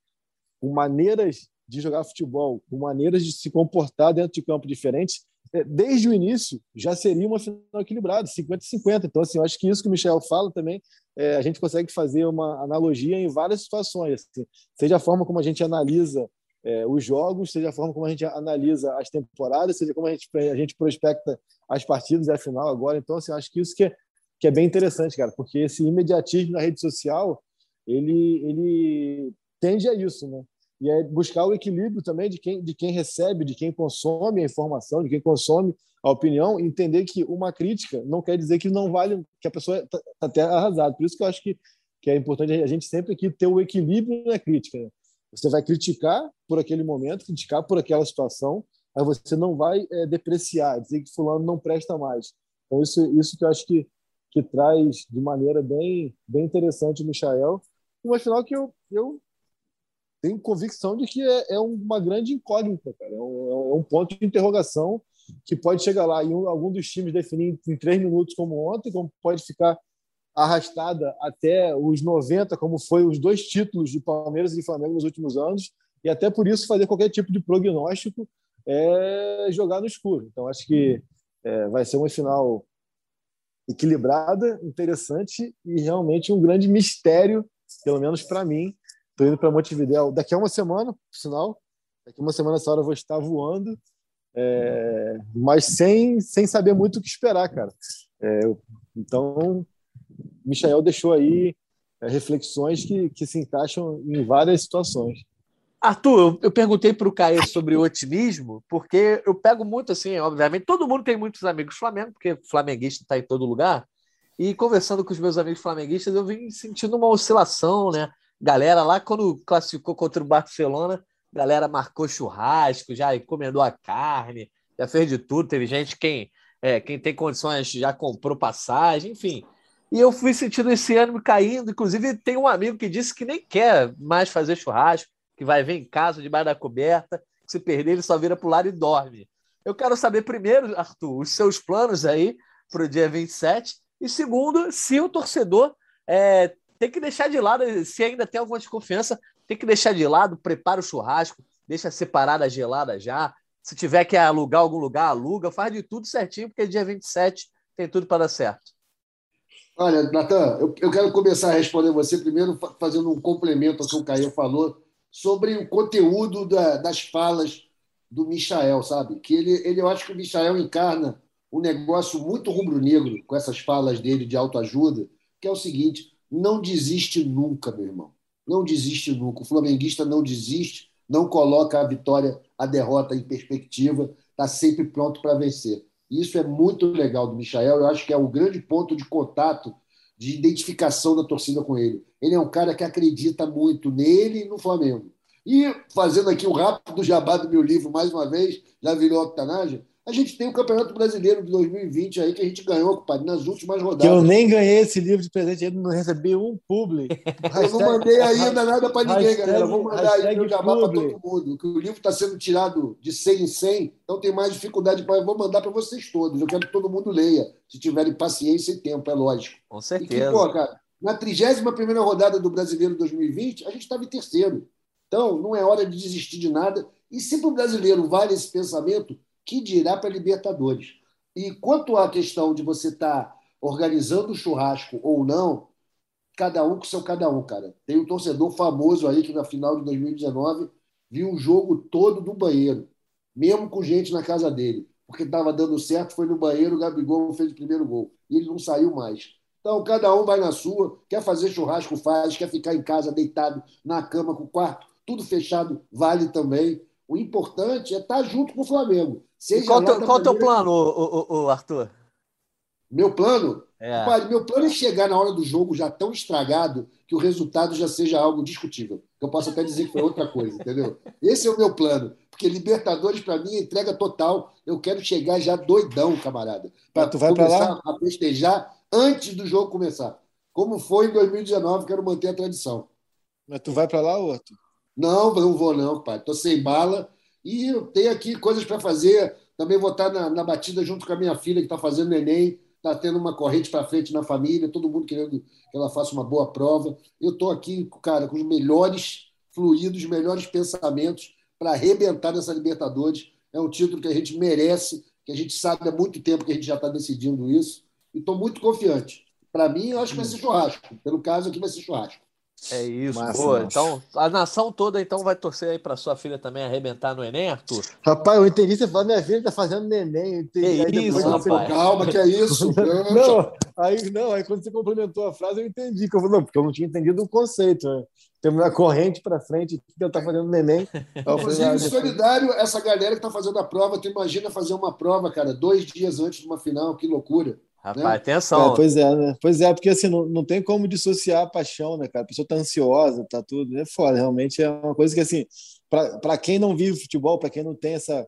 com maneiras de jogar futebol, com maneiras de se comportar dentro de campo diferentes, desde o início já seria uma final equilibrada, 50-50. Então, assim, eu acho que isso que o Michel fala também, é, a gente consegue fazer uma analogia em várias situações, assim, seja a forma como a gente analisa é, os jogos, seja a forma como a gente analisa as temporadas, seja como a gente, a gente prospecta as partidas e a final agora. Então, assim, eu acho que isso que é, que é bem interessante, cara, porque esse imediatismo na rede social, ele, ele tende a isso, né? E é buscar o equilíbrio também de quem, de quem recebe, de quem consome a informação, de quem consome a opinião, entender que uma crítica não quer dizer que não vale, que a pessoa está tá até arrasada. Por isso que eu acho que, que é importante a gente sempre aqui ter o equilíbrio na crítica. Né? Você vai criticar por aquele momento, criticar por aquela situação, mas você não vai é, depreciar, dizer que fulano não presta mais. Então, isso, isso que eu acho que, que traz de maneira bem, bem interessante o Michael. Uma final que eu, eu tenho convicção de que é, é uma grande incógnita, cara. É um, é um, ponto de interrogação que pode chegar lá e um, algum dos times definir em três minutos, como ontem, como pode ficar arrastada até os 90, como foi os dois títulos de Palmeiras e Flamengo nos últimos anos, e até por isso fazer qualquer tipo de prognóstico é jogar no escuro. Então, acho que é, vai ser uma final equilibrada, interessante e realmente um grande mistério, pelo menos para mim. Estou indo para Montevideo daqui a uma semana, por sinal. Daqui a uma semana, essa hora, eu vou estar voando, é, mas sem, sem saber muito o que esperar, cara. É, então, Michael deixou aí é, reflexões que, que se encaixam em várias situações. Arthur, eu perguntei para o Caio sobre otimismo, porque eu pego muito assim, obviamente, todo mundo tem muitos amigos Flamengo, porque flamenguista está em todo lugar, e conversando com os meus amigos flamenguistas, eu vim sentindo uma oscilação, né? Galera lá, quando classificou contra o Barcelona, galera marcou churrasco, já encomendou a carne, já fez de tudo, teve gente quem, é, quem tem condições já comprou passagem, enfim. E eu fui sentindo esse ânimo caindo, inclusive tem um amigo que disse que nem quer mais fazer churrasco, que vai ver em casa, debaixo da coberta, que se perder ele só vira para o lado e dorme. Eu quero saber primeiro, Arthur, os seus planos aí para o dia 27, e segundo, se o torcedor é, tem que deixar de lado, se ainda tem alguma desconfiança, tem que deixar de lado, prepara o churrasco, deixa separada a gelada já. Se tiver que alugar algum lugar, aluga, faz de tudo certinho, porque dia 27 tem tudo para dar certo. Olha, Natan, eu, eu, quero começar a responder você primeiro fazendo um complemento ao que o Caio falou sobre o conteúdo da, das falas do Michael, sabe? Que ele, ele, eu acho que o Michael encarna um negócio muito rubro-negro com essas falas dele de autoajuda, que é o seguinte: não desiste nunca, meu irmão. Não desiste nunca. O flamenguista não desiste, não coloca a vitória, a derrota em perspectiva, está sempre pronto para vencer. Isso é muito legal do Michael. Eu acho que é o grande ponto de contato de identificação da torcida com ele. Ele é um cara que acredita muito nele e no Flamengo. E, fazendo aqui o rápido jabá do meu livro, mais uma vez, já virou octanagem, a gente tem o Campeonato Brasileiro de 2020 aí que a gente ganhou, compadre, nas últimas rodadas. Eu nem ganhei esse livro de presente, ainda não recebi um publi. Eu não mandei ainda nada para ninguém, galera. Vou mandar aí meu jabá para todo mundo. Que o livro está sendo tirado de 100 em 100, então tem mais dificuldade para. Vou mandar para vocês todos. Eu quero que todo mundo leia, se tiverem paciência e tempo, é lógico. Com certeza. E que, pô, cara, na 31 rodada do Brasileiro 2020, a gente estava em terceiro. Então, não é hora de desistir de nada. E se para o brasileiro vale esse pensamento, que dirá para a Libertadores? E quanto à questão de você estar tá organizando o churrasco ou não, cada um com seu cada um, cara. Tem um torcedor famoso aí que na final de 2019 viu o jogo todo do banheiro, mesmo com gente na casa dele, porque estava dando certo, foi no banheiro, o Gabigol fez o primeiro gol e ele não saiu mais. Então, cada um vai na sua, quer fazer churrasco, faz, quer ficar em casa deitado na cama com o quarto, tudo fechado, vale também. O importante é estar junto com o Flamengo. Seja qual o maneira... teu plano, o, o, o, Arthur? Meu plano? É. Pai, meu plano é chegar na hora do jogo já tão estragado que o resultado já seja algo discutível. Eu posso até dizer que foi outra coisa, entendeu? Esse é o meu plano. Porque Libertadores, para mim, é entrega total. Eu quero chegar já doidão, camarada. Para começar a festejar antes do jogo começar. Como foi em 2019, quero manter a tradição. Mas tu vai para lá, Arthur? Não, não vou não, pai. Estou sem bala e eu tenho aqui coisas para fazer. Também vou estar na, na, batida junto com a minha filha que está fazendo Enem. Está tendo uma corrente para frente na família, todo mundo querendo que ela faça uma boa prova. Eu estou aqui, cara, com os melhores fluidos, os melhores pensamentos para arrebentar nessa Libertadores. É um título que a gente merece, que a gente sabe há muito tempo que a gente já está decidindo isso. E estou muito confiante. Para mim, eu acho que vai ser churrasco. Pelo caso aqui, vai ser churrasco. É isso, massa, boa. Então, a nação toda então vai torcer aí para sua filha também arrebentar no Enem, Arthur? Rapaz, eu entendi você falando, minha filha tá fazendo neném. Entendi. Que isso, rapaz. Calma, que é isso? não, aí, não, aí quando você complementou a frase, eu entendi. Que eu, não, porque eu não tinha entendido o conceito. Né? Tem uma corrente para frente, que eu tá fazendo neném. Inclusive, ah, solidário, essa galera que tá fazendo a prova, tu imagina fazer uma prova, cara, dois dias antes de uma final, que loucura. Rapaz, né? atenção. É, pois é, né? Pois é, porque assim, não, não tem como dissociar a paixão, né, cara? A pessoa tá ansiosa, tá tudo. É foda, realmente é uma coisa que, assim, para quem não vive futebol, para quem não tem essa,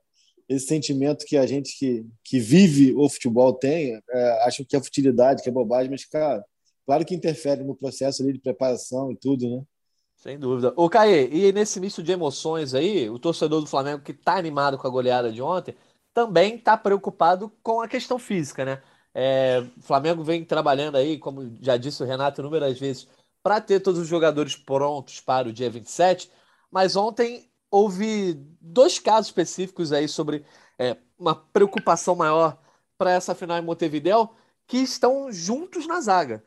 esse sentimento que a gente que, que vive o futebol tem, é, acho que é futilidade, que é bobagem, mas, cara, claro que interfere no processo ali de preparação e tudo, né? Sem dúvida. Ô, Caê, e nesse misto de emoções aí, o torcedor do Flamengo que tá animado com a goleada de ontem, também tá preocupado com a questão física, né? É, o Flamengo vem trabalhando aí, como já disse o Renato inúmeras vezes, para ter todos os jogadores prontos para o dia 27. Mas ontem houve dois casos específicos aí sobre é, uma preocupação maior para essa final em Montevideo, que estão juntos na zaga.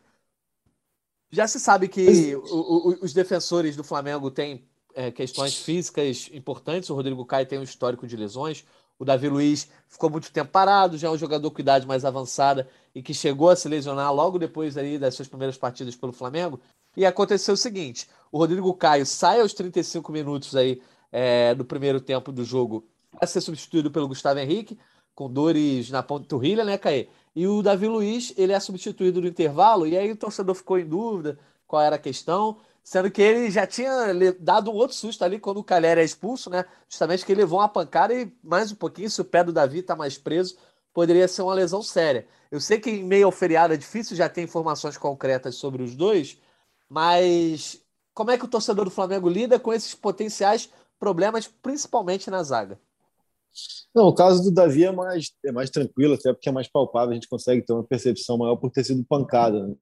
Já se sabe que o, o, os defensores do Flamengo têm é, questões físicas importantes. O Rodrigo Caio tem um histórico de lesões. O Davi Luiz ficou muito tempo parado, já é um jogador com idade mais avançada e que chegou a se lesionar logo depois aí das suas primeiras partidas pelo Flamengo. E aconteceu o seguinte: o Rodrigo Caio sai aos 35 minutos aí é, do primeiro tempo do jogo para ser substituído pelo Gustavo Henrique, com dores na panturrilha, né, Caê? E o Davi Luiz, ele é substituído no intervalo, e aí o torcedor ficou em dúvida qual era a questão. Sendo que ele já tinha dado um outro susto ali quando o Calher é expulso, né? Justamente que ele levou uma pancada e mais um pouquinho, se o pé do Davi tá mais preso, poderia ser uma lesão séria. Eu sei que em meio ao feriado é difícil já ter informações concretas sobre os dois, mas como é que o torcedor do Flamengo lida com esses potenciais problemas, principalmente na zaga? Não, o caso do Davi é mais, é mais tranquilo, até porque é mais palpável, a gente consegue ter uma percepção maior por ter sido pancada. Né?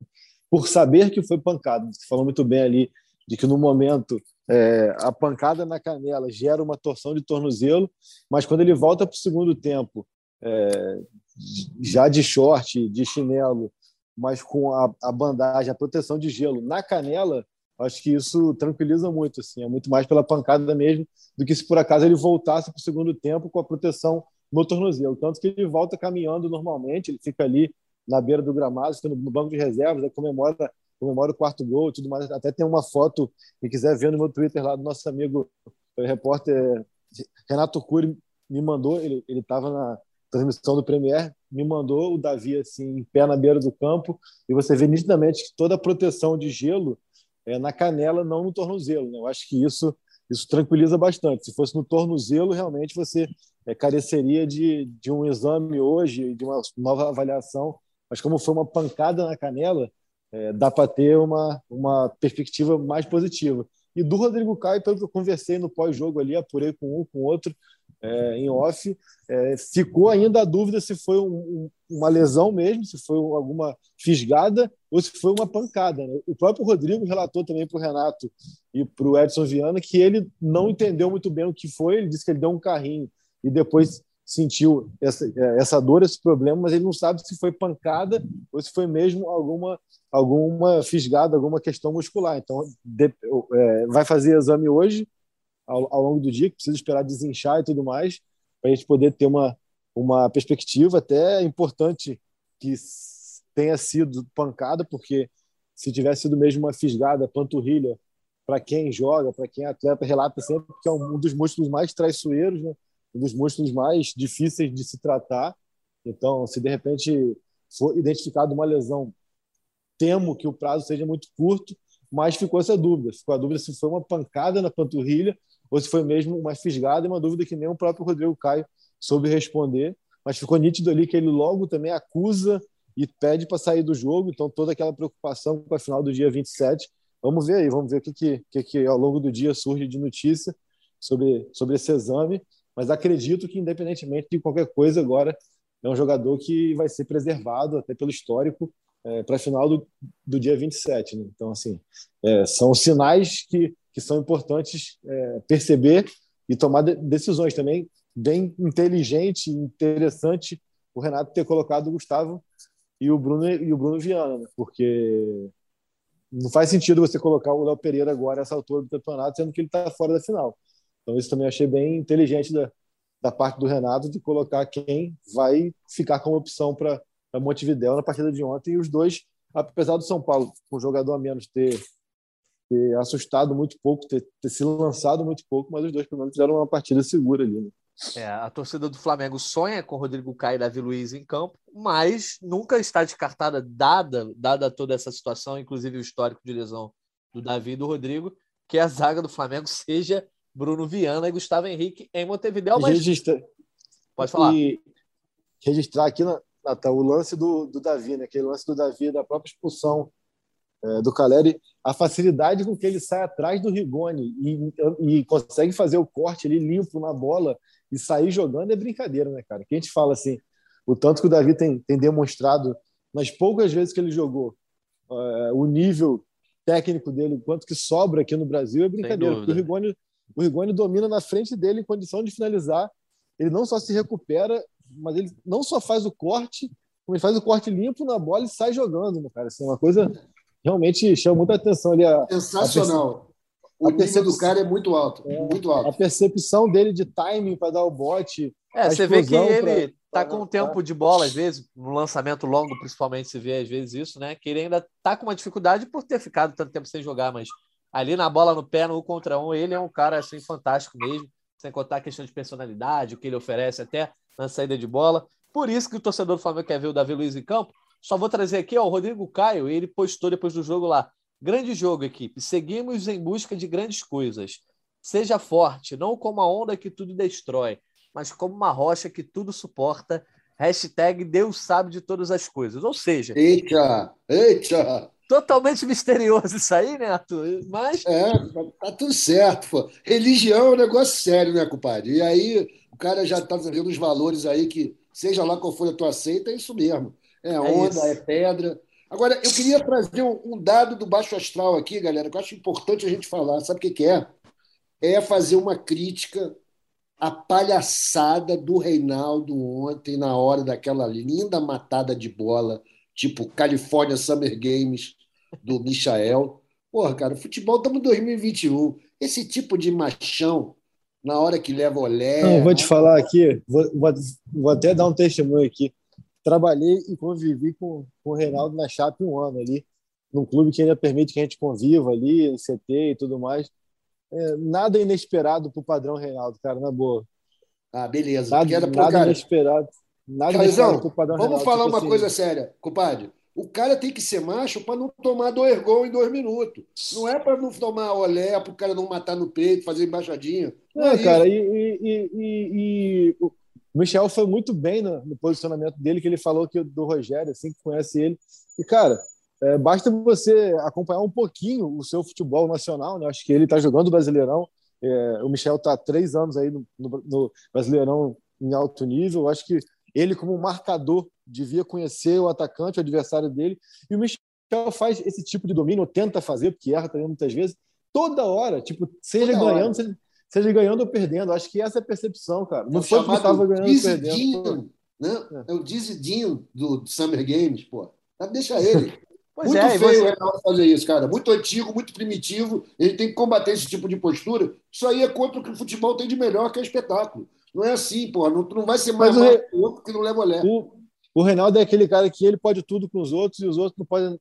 Por saber que foi pancada. Você falou muito bem ali de que no momento é, a pancada na canela gera uma torção de tornozelo, mas quando ele volta para o segundo tempo, é, já de short, de chinelo, mas com a, a, bandagem, a proteção de gelo na canela, acho que isso tranquiliza muito. Assim, é muito mais pela pancada mesmo do que se por acaso ele voltasse para o segundo tempo com a proteção no tornozelo. Tanto que ele volta caminhando normalmente, ele fica ali na beira do gramado, estando no banco de reservas, comemora, comemora o quarto gol e tudo mais. Até tem uma foto, quem quiser ver no meu Twitter lá do nosso amigo o repórter Renato Cury me mandou, ele estava na transmissão do Premier, me mandou o Davi assim, em pé na beira do campo, e você vê nitidamente que toda a proteção de gelo é na canela, não no tornozelo. Né? Eu acho que isso isso tranquiliza bastante. Se fosse no tornozelo, realmente você é, careceria de, de um exame hoje, de uma nova avaliação mas como foi uma pancada na canela, é, dá para ter uma, uma perspectiva mais positiva. E do Rodrigo Caio, pelo que eu conversei no pós-jogo ali, apurei com um, com outro, é, em off, é, ficou ainda a dúvida se foi um, um, uma lesão mesmo, se foi alguma fisgada ou se foi uma pancada. Né? O próprio Rodrigo relatou também para o Renato e para o Edson Viana que ele não entendeu muito bem o que foi, ele disse que ele deu um carrinho e depois sentiu essa, é, essa dor, esse problema, mas ele não sabe se foi pancada ou se foi mesmo alguma alguma fisgada, alguma questão muscular. Então, de, é, vai fazer exame hoje, ao, ao, longo do dia, que precisa esperar desinchar e tudo mais, para a gente poder ter uma, uma perspectiva. Até é importante que tenha sido pancada, porque se tivesse sido mesmo uma fisgada, panturrilha, para quem joga, para quem é atleta, relata sempre que é um dos músculos mais traiçoeiros, né? Um dos músculos mais difíceis de se tratar. Então, se de repente for identificado uma lesão, temo que o prazo seja muito curto, mas ficou essa dúvida. Ficou a dúvida se foi uma pancada na panturrilha ou se foi mesmo uma fisgada, uma dúvida que nem o próprio Rodrigo Caio soube responder. Mas ficou nítido ali que ele logo também acusa e pede para sair do jogo. Então, toda aquela preocupação com a final do dia 27. Vamos ver aí, vamos ver o que, que, que, que ao longo do dia surge de notícia sobre, sobre esse exame mas acredito que, independentemente de qualquer coisa, agora é um jogador que vai ser preservado, até pelo histórico, é, para a final do, do dia 27. Né? Então, assim, é, são sinais que, que são importantes é, perceber e tomar de, decisões também. Bem inteligente interessante o Renato ter colocado o Gustavo e o Bruno, e o Bruno Viana, né? porque não faz sentido você colocar o Léo Pereira agora essa altura do campeonato, sendo que ele está fora da final. Então, isso também achei bem inteligente da, da parte do Renato de colocar quem vai ficar como opção para Montevideo na partida de ontem. E os dois, apesar do São Paulo, com um jogador a menos, ter, ter assustado muito pouco, ter, ter se lançado muito pouco, mas os dois, pelo menos, fizeram uma partida segura ali. Né? É, a torcida do Flamengo sonha com Rodrigo Caio e Davi Luiz em campo, mas nunca está descartada, dada, dada toda essa situação, inclusive o histórico de lesão do Davi e do Rodrigo, que a zaga do Flamengo seja Bruno Viana e Gustavo Henrique em Montevideo. Mas... Registra... Pode falar. E registrar aqui, Natal, o lance do, do Davi, né? aquele lance do Davi, da própria expulsão é, do Caleri, a facilidade com que ele sai atrás do Rigoni e, e consegue fazer o corte ali limpo na bola e sair jogando é brincadeira, né, cara? Que a gente fala assim, o tanto que o Davi tem, tem demonstrado nas poucas vezes que ele jogou, uh, o nível técnico dele, quanto que sobra aqui no Brasil é brincadeira. Porque o Rigoni, o Rigoni domina na frente dele em condição de finalizar. Ele não só se recupera, mas ele não só faz o corte, como ele faz o corte limpo na bola e sai jogando, né, cara? Assim, é uma coisa realmente chama muita atenção ali. A, Sensacional. A o nível do cara é muito alto, é, muito alto. A percepção dele de timing para dar o bote. É, você vê que ele pra, tá com um tempo de bola, às vezes, no lançamento longo, principalmente, se vê às vezes isso, né? Que ele ainda tá com uma dificuldade por ter ficado tanto tempo sem jogar, mas ali na bola no pé, no um contra um, ele é um cara assim fantástico mesmo, sem contar a questão de personalidade, o que ele oferece até na saída de bola. Por isso que o torcedor do Flamengo quer ver o Davi Luiz em campo. Só vou trazer aqui ó, o Rodrigo Caio, ele postou depois do jogo lá. Grande jogo, equipe. Seguimos em busca de grandes coisas. Seja forte, não como a onda que tudo destrói, mas como uma rocha que tudo suporta. Hashtag Deus sabe de todas as coisas. Ou seja. Eita! Eita! Totalmente misterioso isso aí, né, Arthur? Mas. É, tá tudo certo, pô. Religião é um negócio sério, né, compadre? E aí o cara já tá trazendo os valores aí que, seja lá qual for a tua seita, é isso mesmo. É onda, é, é pedra. Agora, eu queria trazer um, dado do baixo astral aqui, galera, que eu acho importante a gente falar. Sabe o que, que é? É fazer uma crítica à palhaçada do Reinaldo ontem, na hora daquela linda matada de bola, tipo California Summer Games, do Michael. Porra, cara, futebol estamos em 2021. Esse tipo de machão, na hora que leva olé. Não, vou te falar aqui, vou, vou, até dar um testemunho aqui trabalhei e convivi com, com o Reinaldo na Chape um ano ali, num clube que ainda permite que a gente conviva ali, CT e tudo mais. É, nada inesperado pro padrão Reinaldo, cara, na boa. Ah, beleza. Nada, nada cara, inesperado. Nada padrão vamos Reinaldo, falar tipo uma assim, coisa séria, compadre. O cara tem que ser macho para não tomar dois gols em dois minutos. Não é para não tomar olé, para o cara não matar no peito, fazer embaixadinha. Não, é, cara, e, e, e, e, o Michel foi muito bem no, no, posicionamento dele, que ele falou que do Rogério, assim que conhece ele. E, cara, é, basta você acompanhar um pouquinho o seu futebol nacional, né? Acho que ele está jogando o Brasileirão. É, o Michel está há três anos aí no, no, no, Brasileirão em alto nível. Acho que ele, como marcador, devia conhecer o atacante, o adversário dele. E o Michel faz esse tipo de domínio, ou tenta fazer, porque erra também muitas vezes, toda hora, tipo, seja toda ganhando, seja seja ganhando ou perdendo. Acho que essa é a percepção, cara. Não é foi porque estava ganhando ou perdendo. Né? É. é o Dizidinho do Summer Games, pô. Deixa ele. Pois muito é, feio você... fazer isso, cara. Muito antigo, muito primitivo. Ele tem que combater esse tipo de postura. Isso aí é contra o que o futebol tem de melhor, que é espetáculo. Não é assim, pô. Não, não vai ser mais o, outro que não leva olhar. O, o Reinaldo é aquele cara que ele pode tudo com os outros e os outros não podem,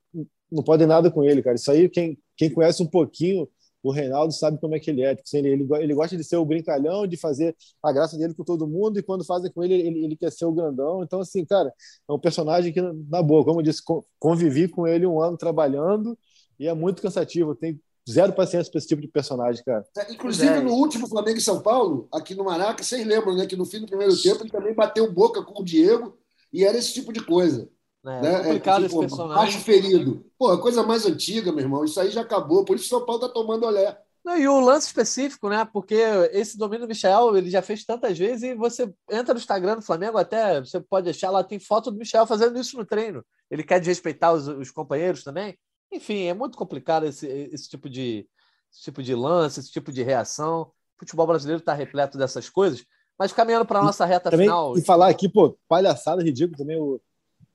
não podem nada com ele, cara. Isso aí, quem, quem conhece um pouquinho o Reinaldo sabe como é que ele é. Tipo, assim, ele, ele, ele, gosta de ser o brincalhão, de fazer a graça dele com todo mundo, e quando fazem com ele, ele, ele quer ser o grandão. Então, assim, cara, é um personagem que, na boa, como eu disse, convivi com ele um ano trabalhando e é muito cansativo. Tem zero paciência para esse tipo de personagem, cara. É, inclusive, é. no último Flamengo e São Paulo, aqui no Maraca, vocês lembram, né? Que no fim do primeiro tempo ele também bateu boca com o Diego e era esse tipo de coisa. É, né? é complicado é, tipo, esse personagem. Baixo ferido. Pô, a coisa mais antiga, meu irmão. Isso aí já acabou. Por isso o São Paulo tá tomando olé. Não, e o lance específico, né? Porque esse domínio do Michel, ele já fez tantas vezes e você entra no Instagram do Flamengo, até você pode achar lá, tem foto do Michel fazendo isso no treino. Ele quer desrespeitar os, os companheiros também. Enfim, é muito complicado esse, esse, tipo de, esse tipo de lance, esse tipo de reação. O futebol brasileiro está repleto dessas coisas. Mas caminhando para a nossa reta também, final. E falar aqui, pô, palhaçada ridícula também o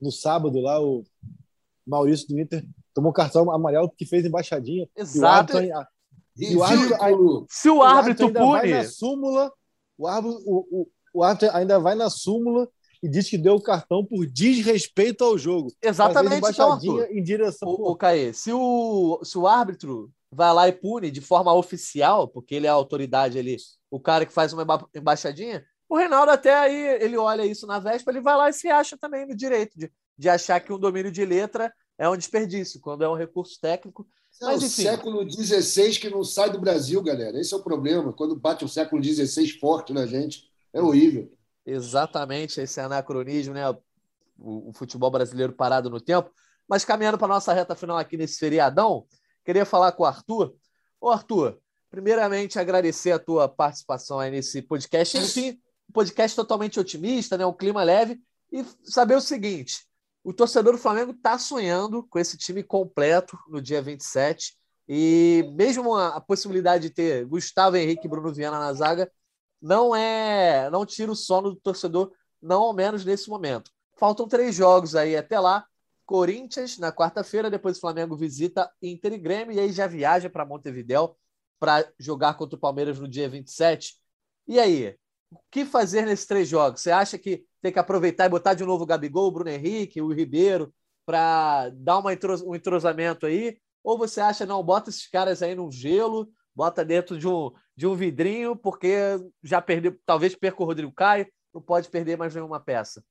no sábado lá, o Maurício do Inter tomou cartão amarelo porque fez embaixadinha. Exato. E o árbitro, e o árbitro, Se o árbitro, ainda pune. vai na súmula, o árbitro, o, o, o árbitro ainda vai na súmula e diz que deu o cartão por desrespeito ao jogo. Exatamente, então, Arthur. em direção. O, o Caê, se o, se o árbitro vai lá e pune de forma oficial, porque ele é a autoridade ali, o cara que faz uma emba- embaixadinha, o Reinaldo até aí, ele olha isso na véspera, ele vai lá e se acha também no direito de, de achar que um domínio de letra é um desperdício, quando é um recurso técnico. É Mas, o enfim. século XVI que não sai do Brasil, galera. Esse é o problema. Quando bate o século XVI forte na gente, é horrível. Exatamente, esse anacronismo, né? O, o futebol brasileiro parado no tempo. Mas caminhando para nossa reta final aqui nesse feriadão, queria falar com o Arthur. Ô, Arthur, primeiramente agradecer a tua participação aí nesse podcast. Enfim, um podcast totalmente otimista, né? Um clima leve. E saber o seguinte: o torcedor do Flamengo está sonhando com esse time completo no dia 27. E mesmo a, a possibilidade de ter Gustavo Henrique e Bruno Viana na zaga não é, não tira o sono do torcedor, não ao menos nesse momento. Faltam três jogos aí até lá. Corinthians na quarta-feira, depois o Flamengo visita Inter e Grêmio e aí já viaja para Montevidéu para jogar contra o Palmeiras no dia 27. E aí, o que fazer nesses três jogos? Você acha que tem que aproveitar e botar de novo o Gabigol, o Bruno Henrique, o Ribeiro para dar uma um entrosamento aí? Ou você acha, não, bota esses caras aí no gelo, bota dentro de um, de um vidrinho, porque já perdeu, talvez perca o Rodrigo Caio, não pode perder mais nenhuma peça.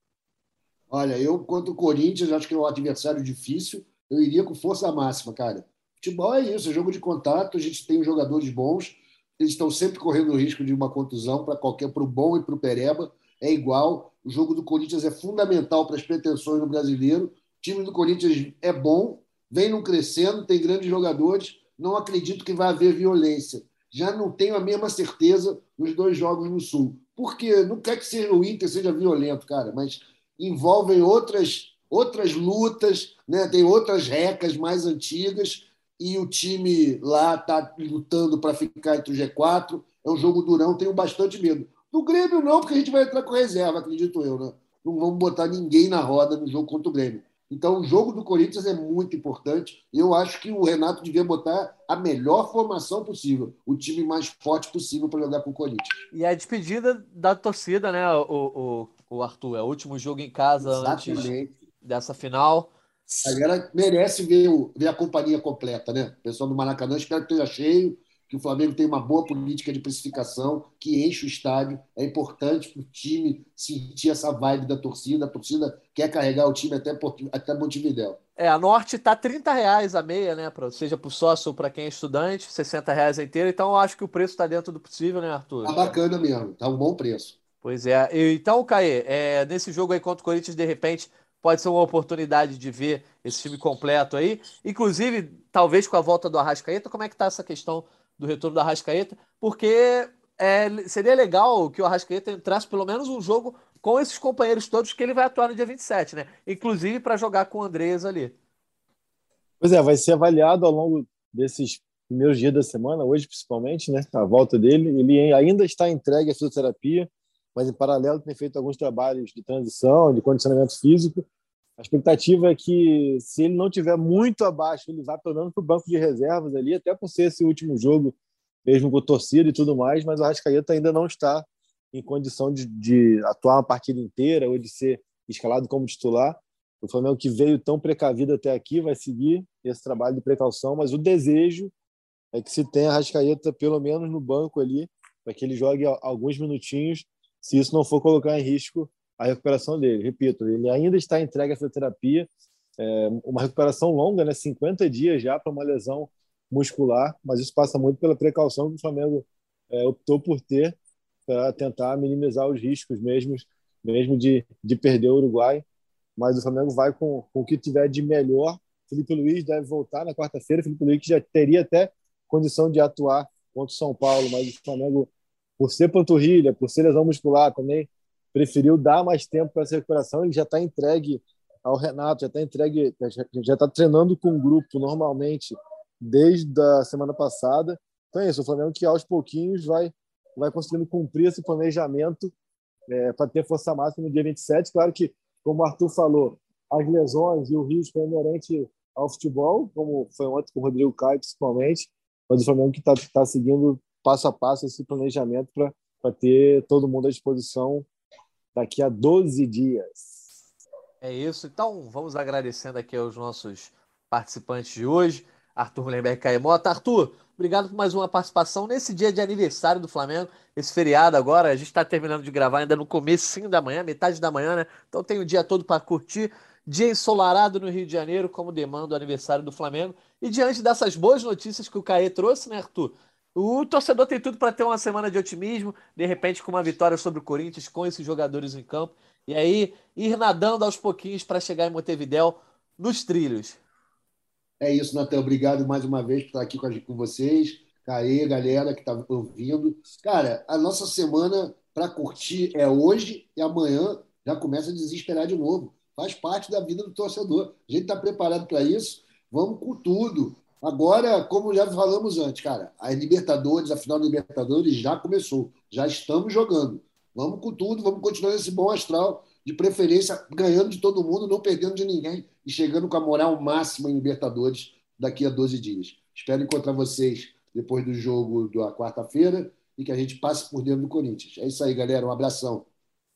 Olha, eu contra o Corinthians, acho que é um adversário difícil. Eu iria com força máxima, cara. Futebol é isso, é jogo de contato. A gente tem jogadores bons, eles estão sempre correndo o risco de uma contusão para qualquer, para o bom e para o pereba. É igual. O jogo do Corinthians é fundamental para as pretensões do brasileiro. O time do Corinthians é bom, vem não crescendo, tem grandes jogadores. Não acredito que vai haver violência. Já não tenho a mesma certeza nos dois jogos no Sul. Porque não quer que seja o Inter seja violento, cara, mas envolvem outras outras lutas, né? tem outras recas mais antigas e o time lá está lutando para ficar entre o G4. É um jogo durão, tenho bastante medo. Do Grêmio não, porque a gente vai entrar com reserva, acredito eu. Né? Não vamos botar ninguém na roda no jogo contra o Grêmio. Então, o jogo do Corinthians é muito importante. Eu acho que o Renato devia botar a melhor formação possível, o time mais forte possível para jogar com o Corinthians. E a despedida da torcida, né, o, o, o Arthur? É o último jogo em casa Exatamente. antes dessa final. A galera merece ver, o, ver a companhia completa, né? O pessoal do Maracanã, espero que esteja cheio, que o Flamengo tenha uma boa política de precificação, que enche o estádio. É importante para o time sentir essa vibe da torcida. A torcida quer carregar o time até, até Montevidéu. É, a Norte está 30 reais a meia, né? Pra, seja para o sócio ou para quem é estudante, 60 reais a inteira. Então, eu acho que o preço está dentro do possível, né, Arthur? Tá bacana mesmo, tá um bom preço. Pois é. Então, Caê, é, nesse jogo aí contra o Corinthians, de repente, pode ser uma oportunidade de ver esse time completo aí. Inclusive, talvez com a volta do Arrascaeta, como é que está essa questão do retorno do Arrascaeta? Porque é, seria legal que o Arrascaeta entrasse pelo menos um jogo com esses companheiros todos que ele vai atuar no dia 27, né? Inclusive para jogar com o Andrés ali. Pois é, vai ser avaliado ao longo desses primeiros dias da semana, hoje principalmente, né? A volta dele. Ele ainda está entregue à fisioterapia, mas em paralelo tem feito alguns trabalhos de transição, de condicionamento físico. A expectativa é que, se ele não tiver muito abaixo, ele vá menos para o banco de reservas ali, até por ser esse último jogo, mesmo com torcida e tudo mais, mas o Arrascaeta ainda não está em condição de, de atuar uma partida inteira ou de ser escalado como titular. O Flamengo que veio tão precavido até aqui vai seguir esse trabalho de precaução, mas o desejo é que se tenha a Arrascaeta pelo menos no banco ali, para que ele jogue alguns minutinhos, se isso não for colocar em risco a recuperação dele. Repito, ele ainda está entregue à fisioterapia, é uma recuperação longa, né? 50 dias já para uma lesão muscular, mas isso passa muito pela precaução que o Flamengo é, optou por ter para tentar minimizar os riscos mesmo, mesmo de, de perder o Uruguai. Mas o Flamengo vai com, com o que tiver de melhor. Felipe Luiz deve voltar na quarta-feira. Felipe Luiz já teria até condição de atuar contra o São Paulo, mas o Flamengo, por ser panturrilha, por ser lesão muscular também, preferiu dar mais tempo para essa recuperação. Ele já está entregue ao Renato, já está entregue, já está treinando com o grupo normalmente desde a semana passada. Então é isso, o Flamengo que aos pouquinhos vai vai conseguindo cumprir esse planejamento é, para ter força máxima no dia 27. Claro que, como o Arthur falou, as lesões e o risco é inerente ao futebol, como foi ontem com o Rodrigo Caio, principalmente, mas o Flamengo que está tá seguindo passo a passo esse planejamento para ter todo mundo à disposição daqui a 12 dias. É isso. Então, vamos agradecendo aqui aos nossos participantes de hoje, Arthur Mullenberg Caemota. Arthur, obrigado por mais uma participação nesse dia de aniversário do Flamengo, esse feriado agora. A gente está terminando de gravar ainda no começo da manhã, metade da manhã, né? Então tem o dia todo para curtir. Dia ensolarado no Rio de Janeiro, como demanda o aniversário do Flamengo. E diante dessas boas notícias que o Caê trouxe, né, Arthur? O torcedor tem tudo para ter uma semana de otimismo, de repente com uma vitória sobre o Corinthians, com esses jogadores em campo. E aí, ir nadando aos pouquinhos para chegar em Montevidéu nos trilhos. É isso, Natan. Obrigado mais uma vez por estar aqui com, vocês. Caê, galera que está ouvindo. Cara, a nossa semana para curtir é hoje e amanhã já começa a desesperar de novo. Faz parte da vida do torcedor. A gente está preparado para isso. Vamos com tudo. Agora, como já falamos antes, cara, a Libertadores, a final da Libertadores já começou. Já estamos jogando. Vamos com tudo, vamos continuar esse bom astral, de preferência ganhando de todo mundo, não perdendo de ninguém e chegando com a moral máxima em Libertadores daqui a 12 dias. Espero encontrar vocês depois do jogo da quarta-feira e que a gente passe por dentro do Corinthians. É isso aí, galera. Um abração.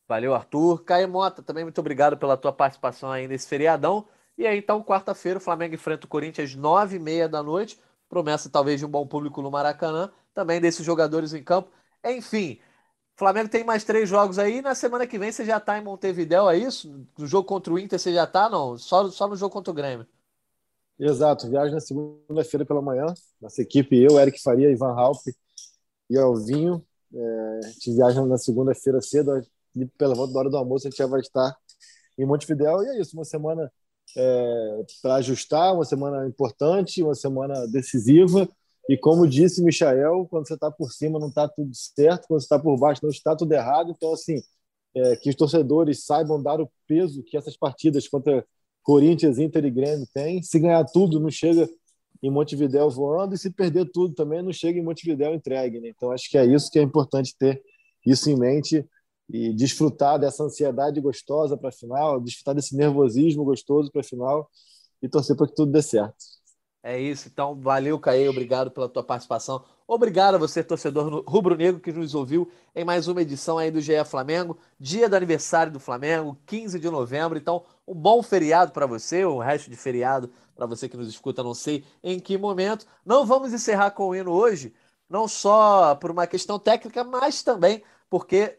Valeu, Arthur. Caio Mota, também muito obrigado pela tua participação aí nesse feriadão. E aí, então, quarta-feira, o Flamengo enfrenta o Corinthians às nove e meia da noite. Promessa, talvez, de um bom público no Maracanã. Também desses jogadores em campo. Enfim, Flamengo tem mais três jogos aí. Na semana que vem você já está em Montevidéu, é isso? No jogo contra o Inter você já está? Não, só, só no jogo contra o Grêmio. Exato, viagem na segunda-feira pela manhã. Nossa equipe, eu, Eric Faria, Ivan Halp e Alvinho. É, a gente viaja na segunda-feira cedo, pela volta da hora do almoço a gente já vai estar em Montevidéu. E é isso, uma semana é, para ajustar, uma semana importante, uma semana decisiva e como disse Michael, quando você está por cima não está tudo certo, quando você está por baixo não está tudo errado. Então, assim, é, que os torcedores saibam dar o peso que essas partidas contra Corinthians, Inter e Grêmio têm. Se ganhar tudo, não chega em Montevidéu voando, e se perder tudo também, não chega em Montevidéu entregue. Né? Então, acho que é isso que é importante ter isso em mente e desfrutar dessa ansiedade gostosa para a final, desfrutar desse nervosismo gostoso para a final e torcer para que tudo dê certo. É isso, então valeu, Caê, obrigado pela tua participação. Obrigado a você, torcedor rubro-negro, que nos ouviu em mais uma edição aí do GE Flamengo, dia do aniversário do Flamengo, 15 de novembro. Então, um bom feriado para você, um resto de feriado para você que nos escuta, não sei em que momento. Não vamos encerrar com o hino hoje, não só por uma questão técnica, mas também porque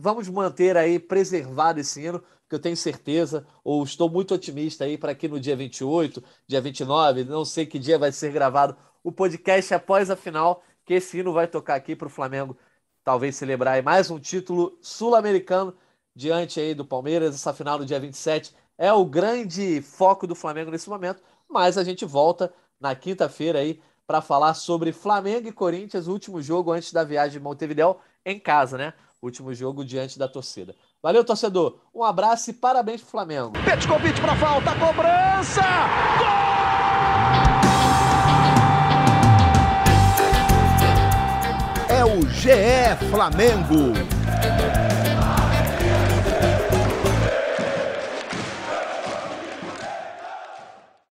vamos manter aí preservado esse hino que eu tenho certeza, ou estou muito otimista aí para que no dia 28, dia 29, não sei que dia vai ser gravado o podcast após a final, que esse hino vai tocar aqui para o Flamengo, talvez celebrar mais um título sul-americano diante aí do Palmeiras. Essa final no dia 27 é o grande foco do Flamengo nesse momento, mas a gente volta na quinta-feira aí para falar sobre Flamengo e Corinthians, o último jogo antes da viagem de Montevidéu em casa, né? Último jogo diante da torcida. Valeu, torcedor. Um abraço e parabéns pro Flamengo. Petkovic para falta, cobrança! Gol! É o GE Flamengo.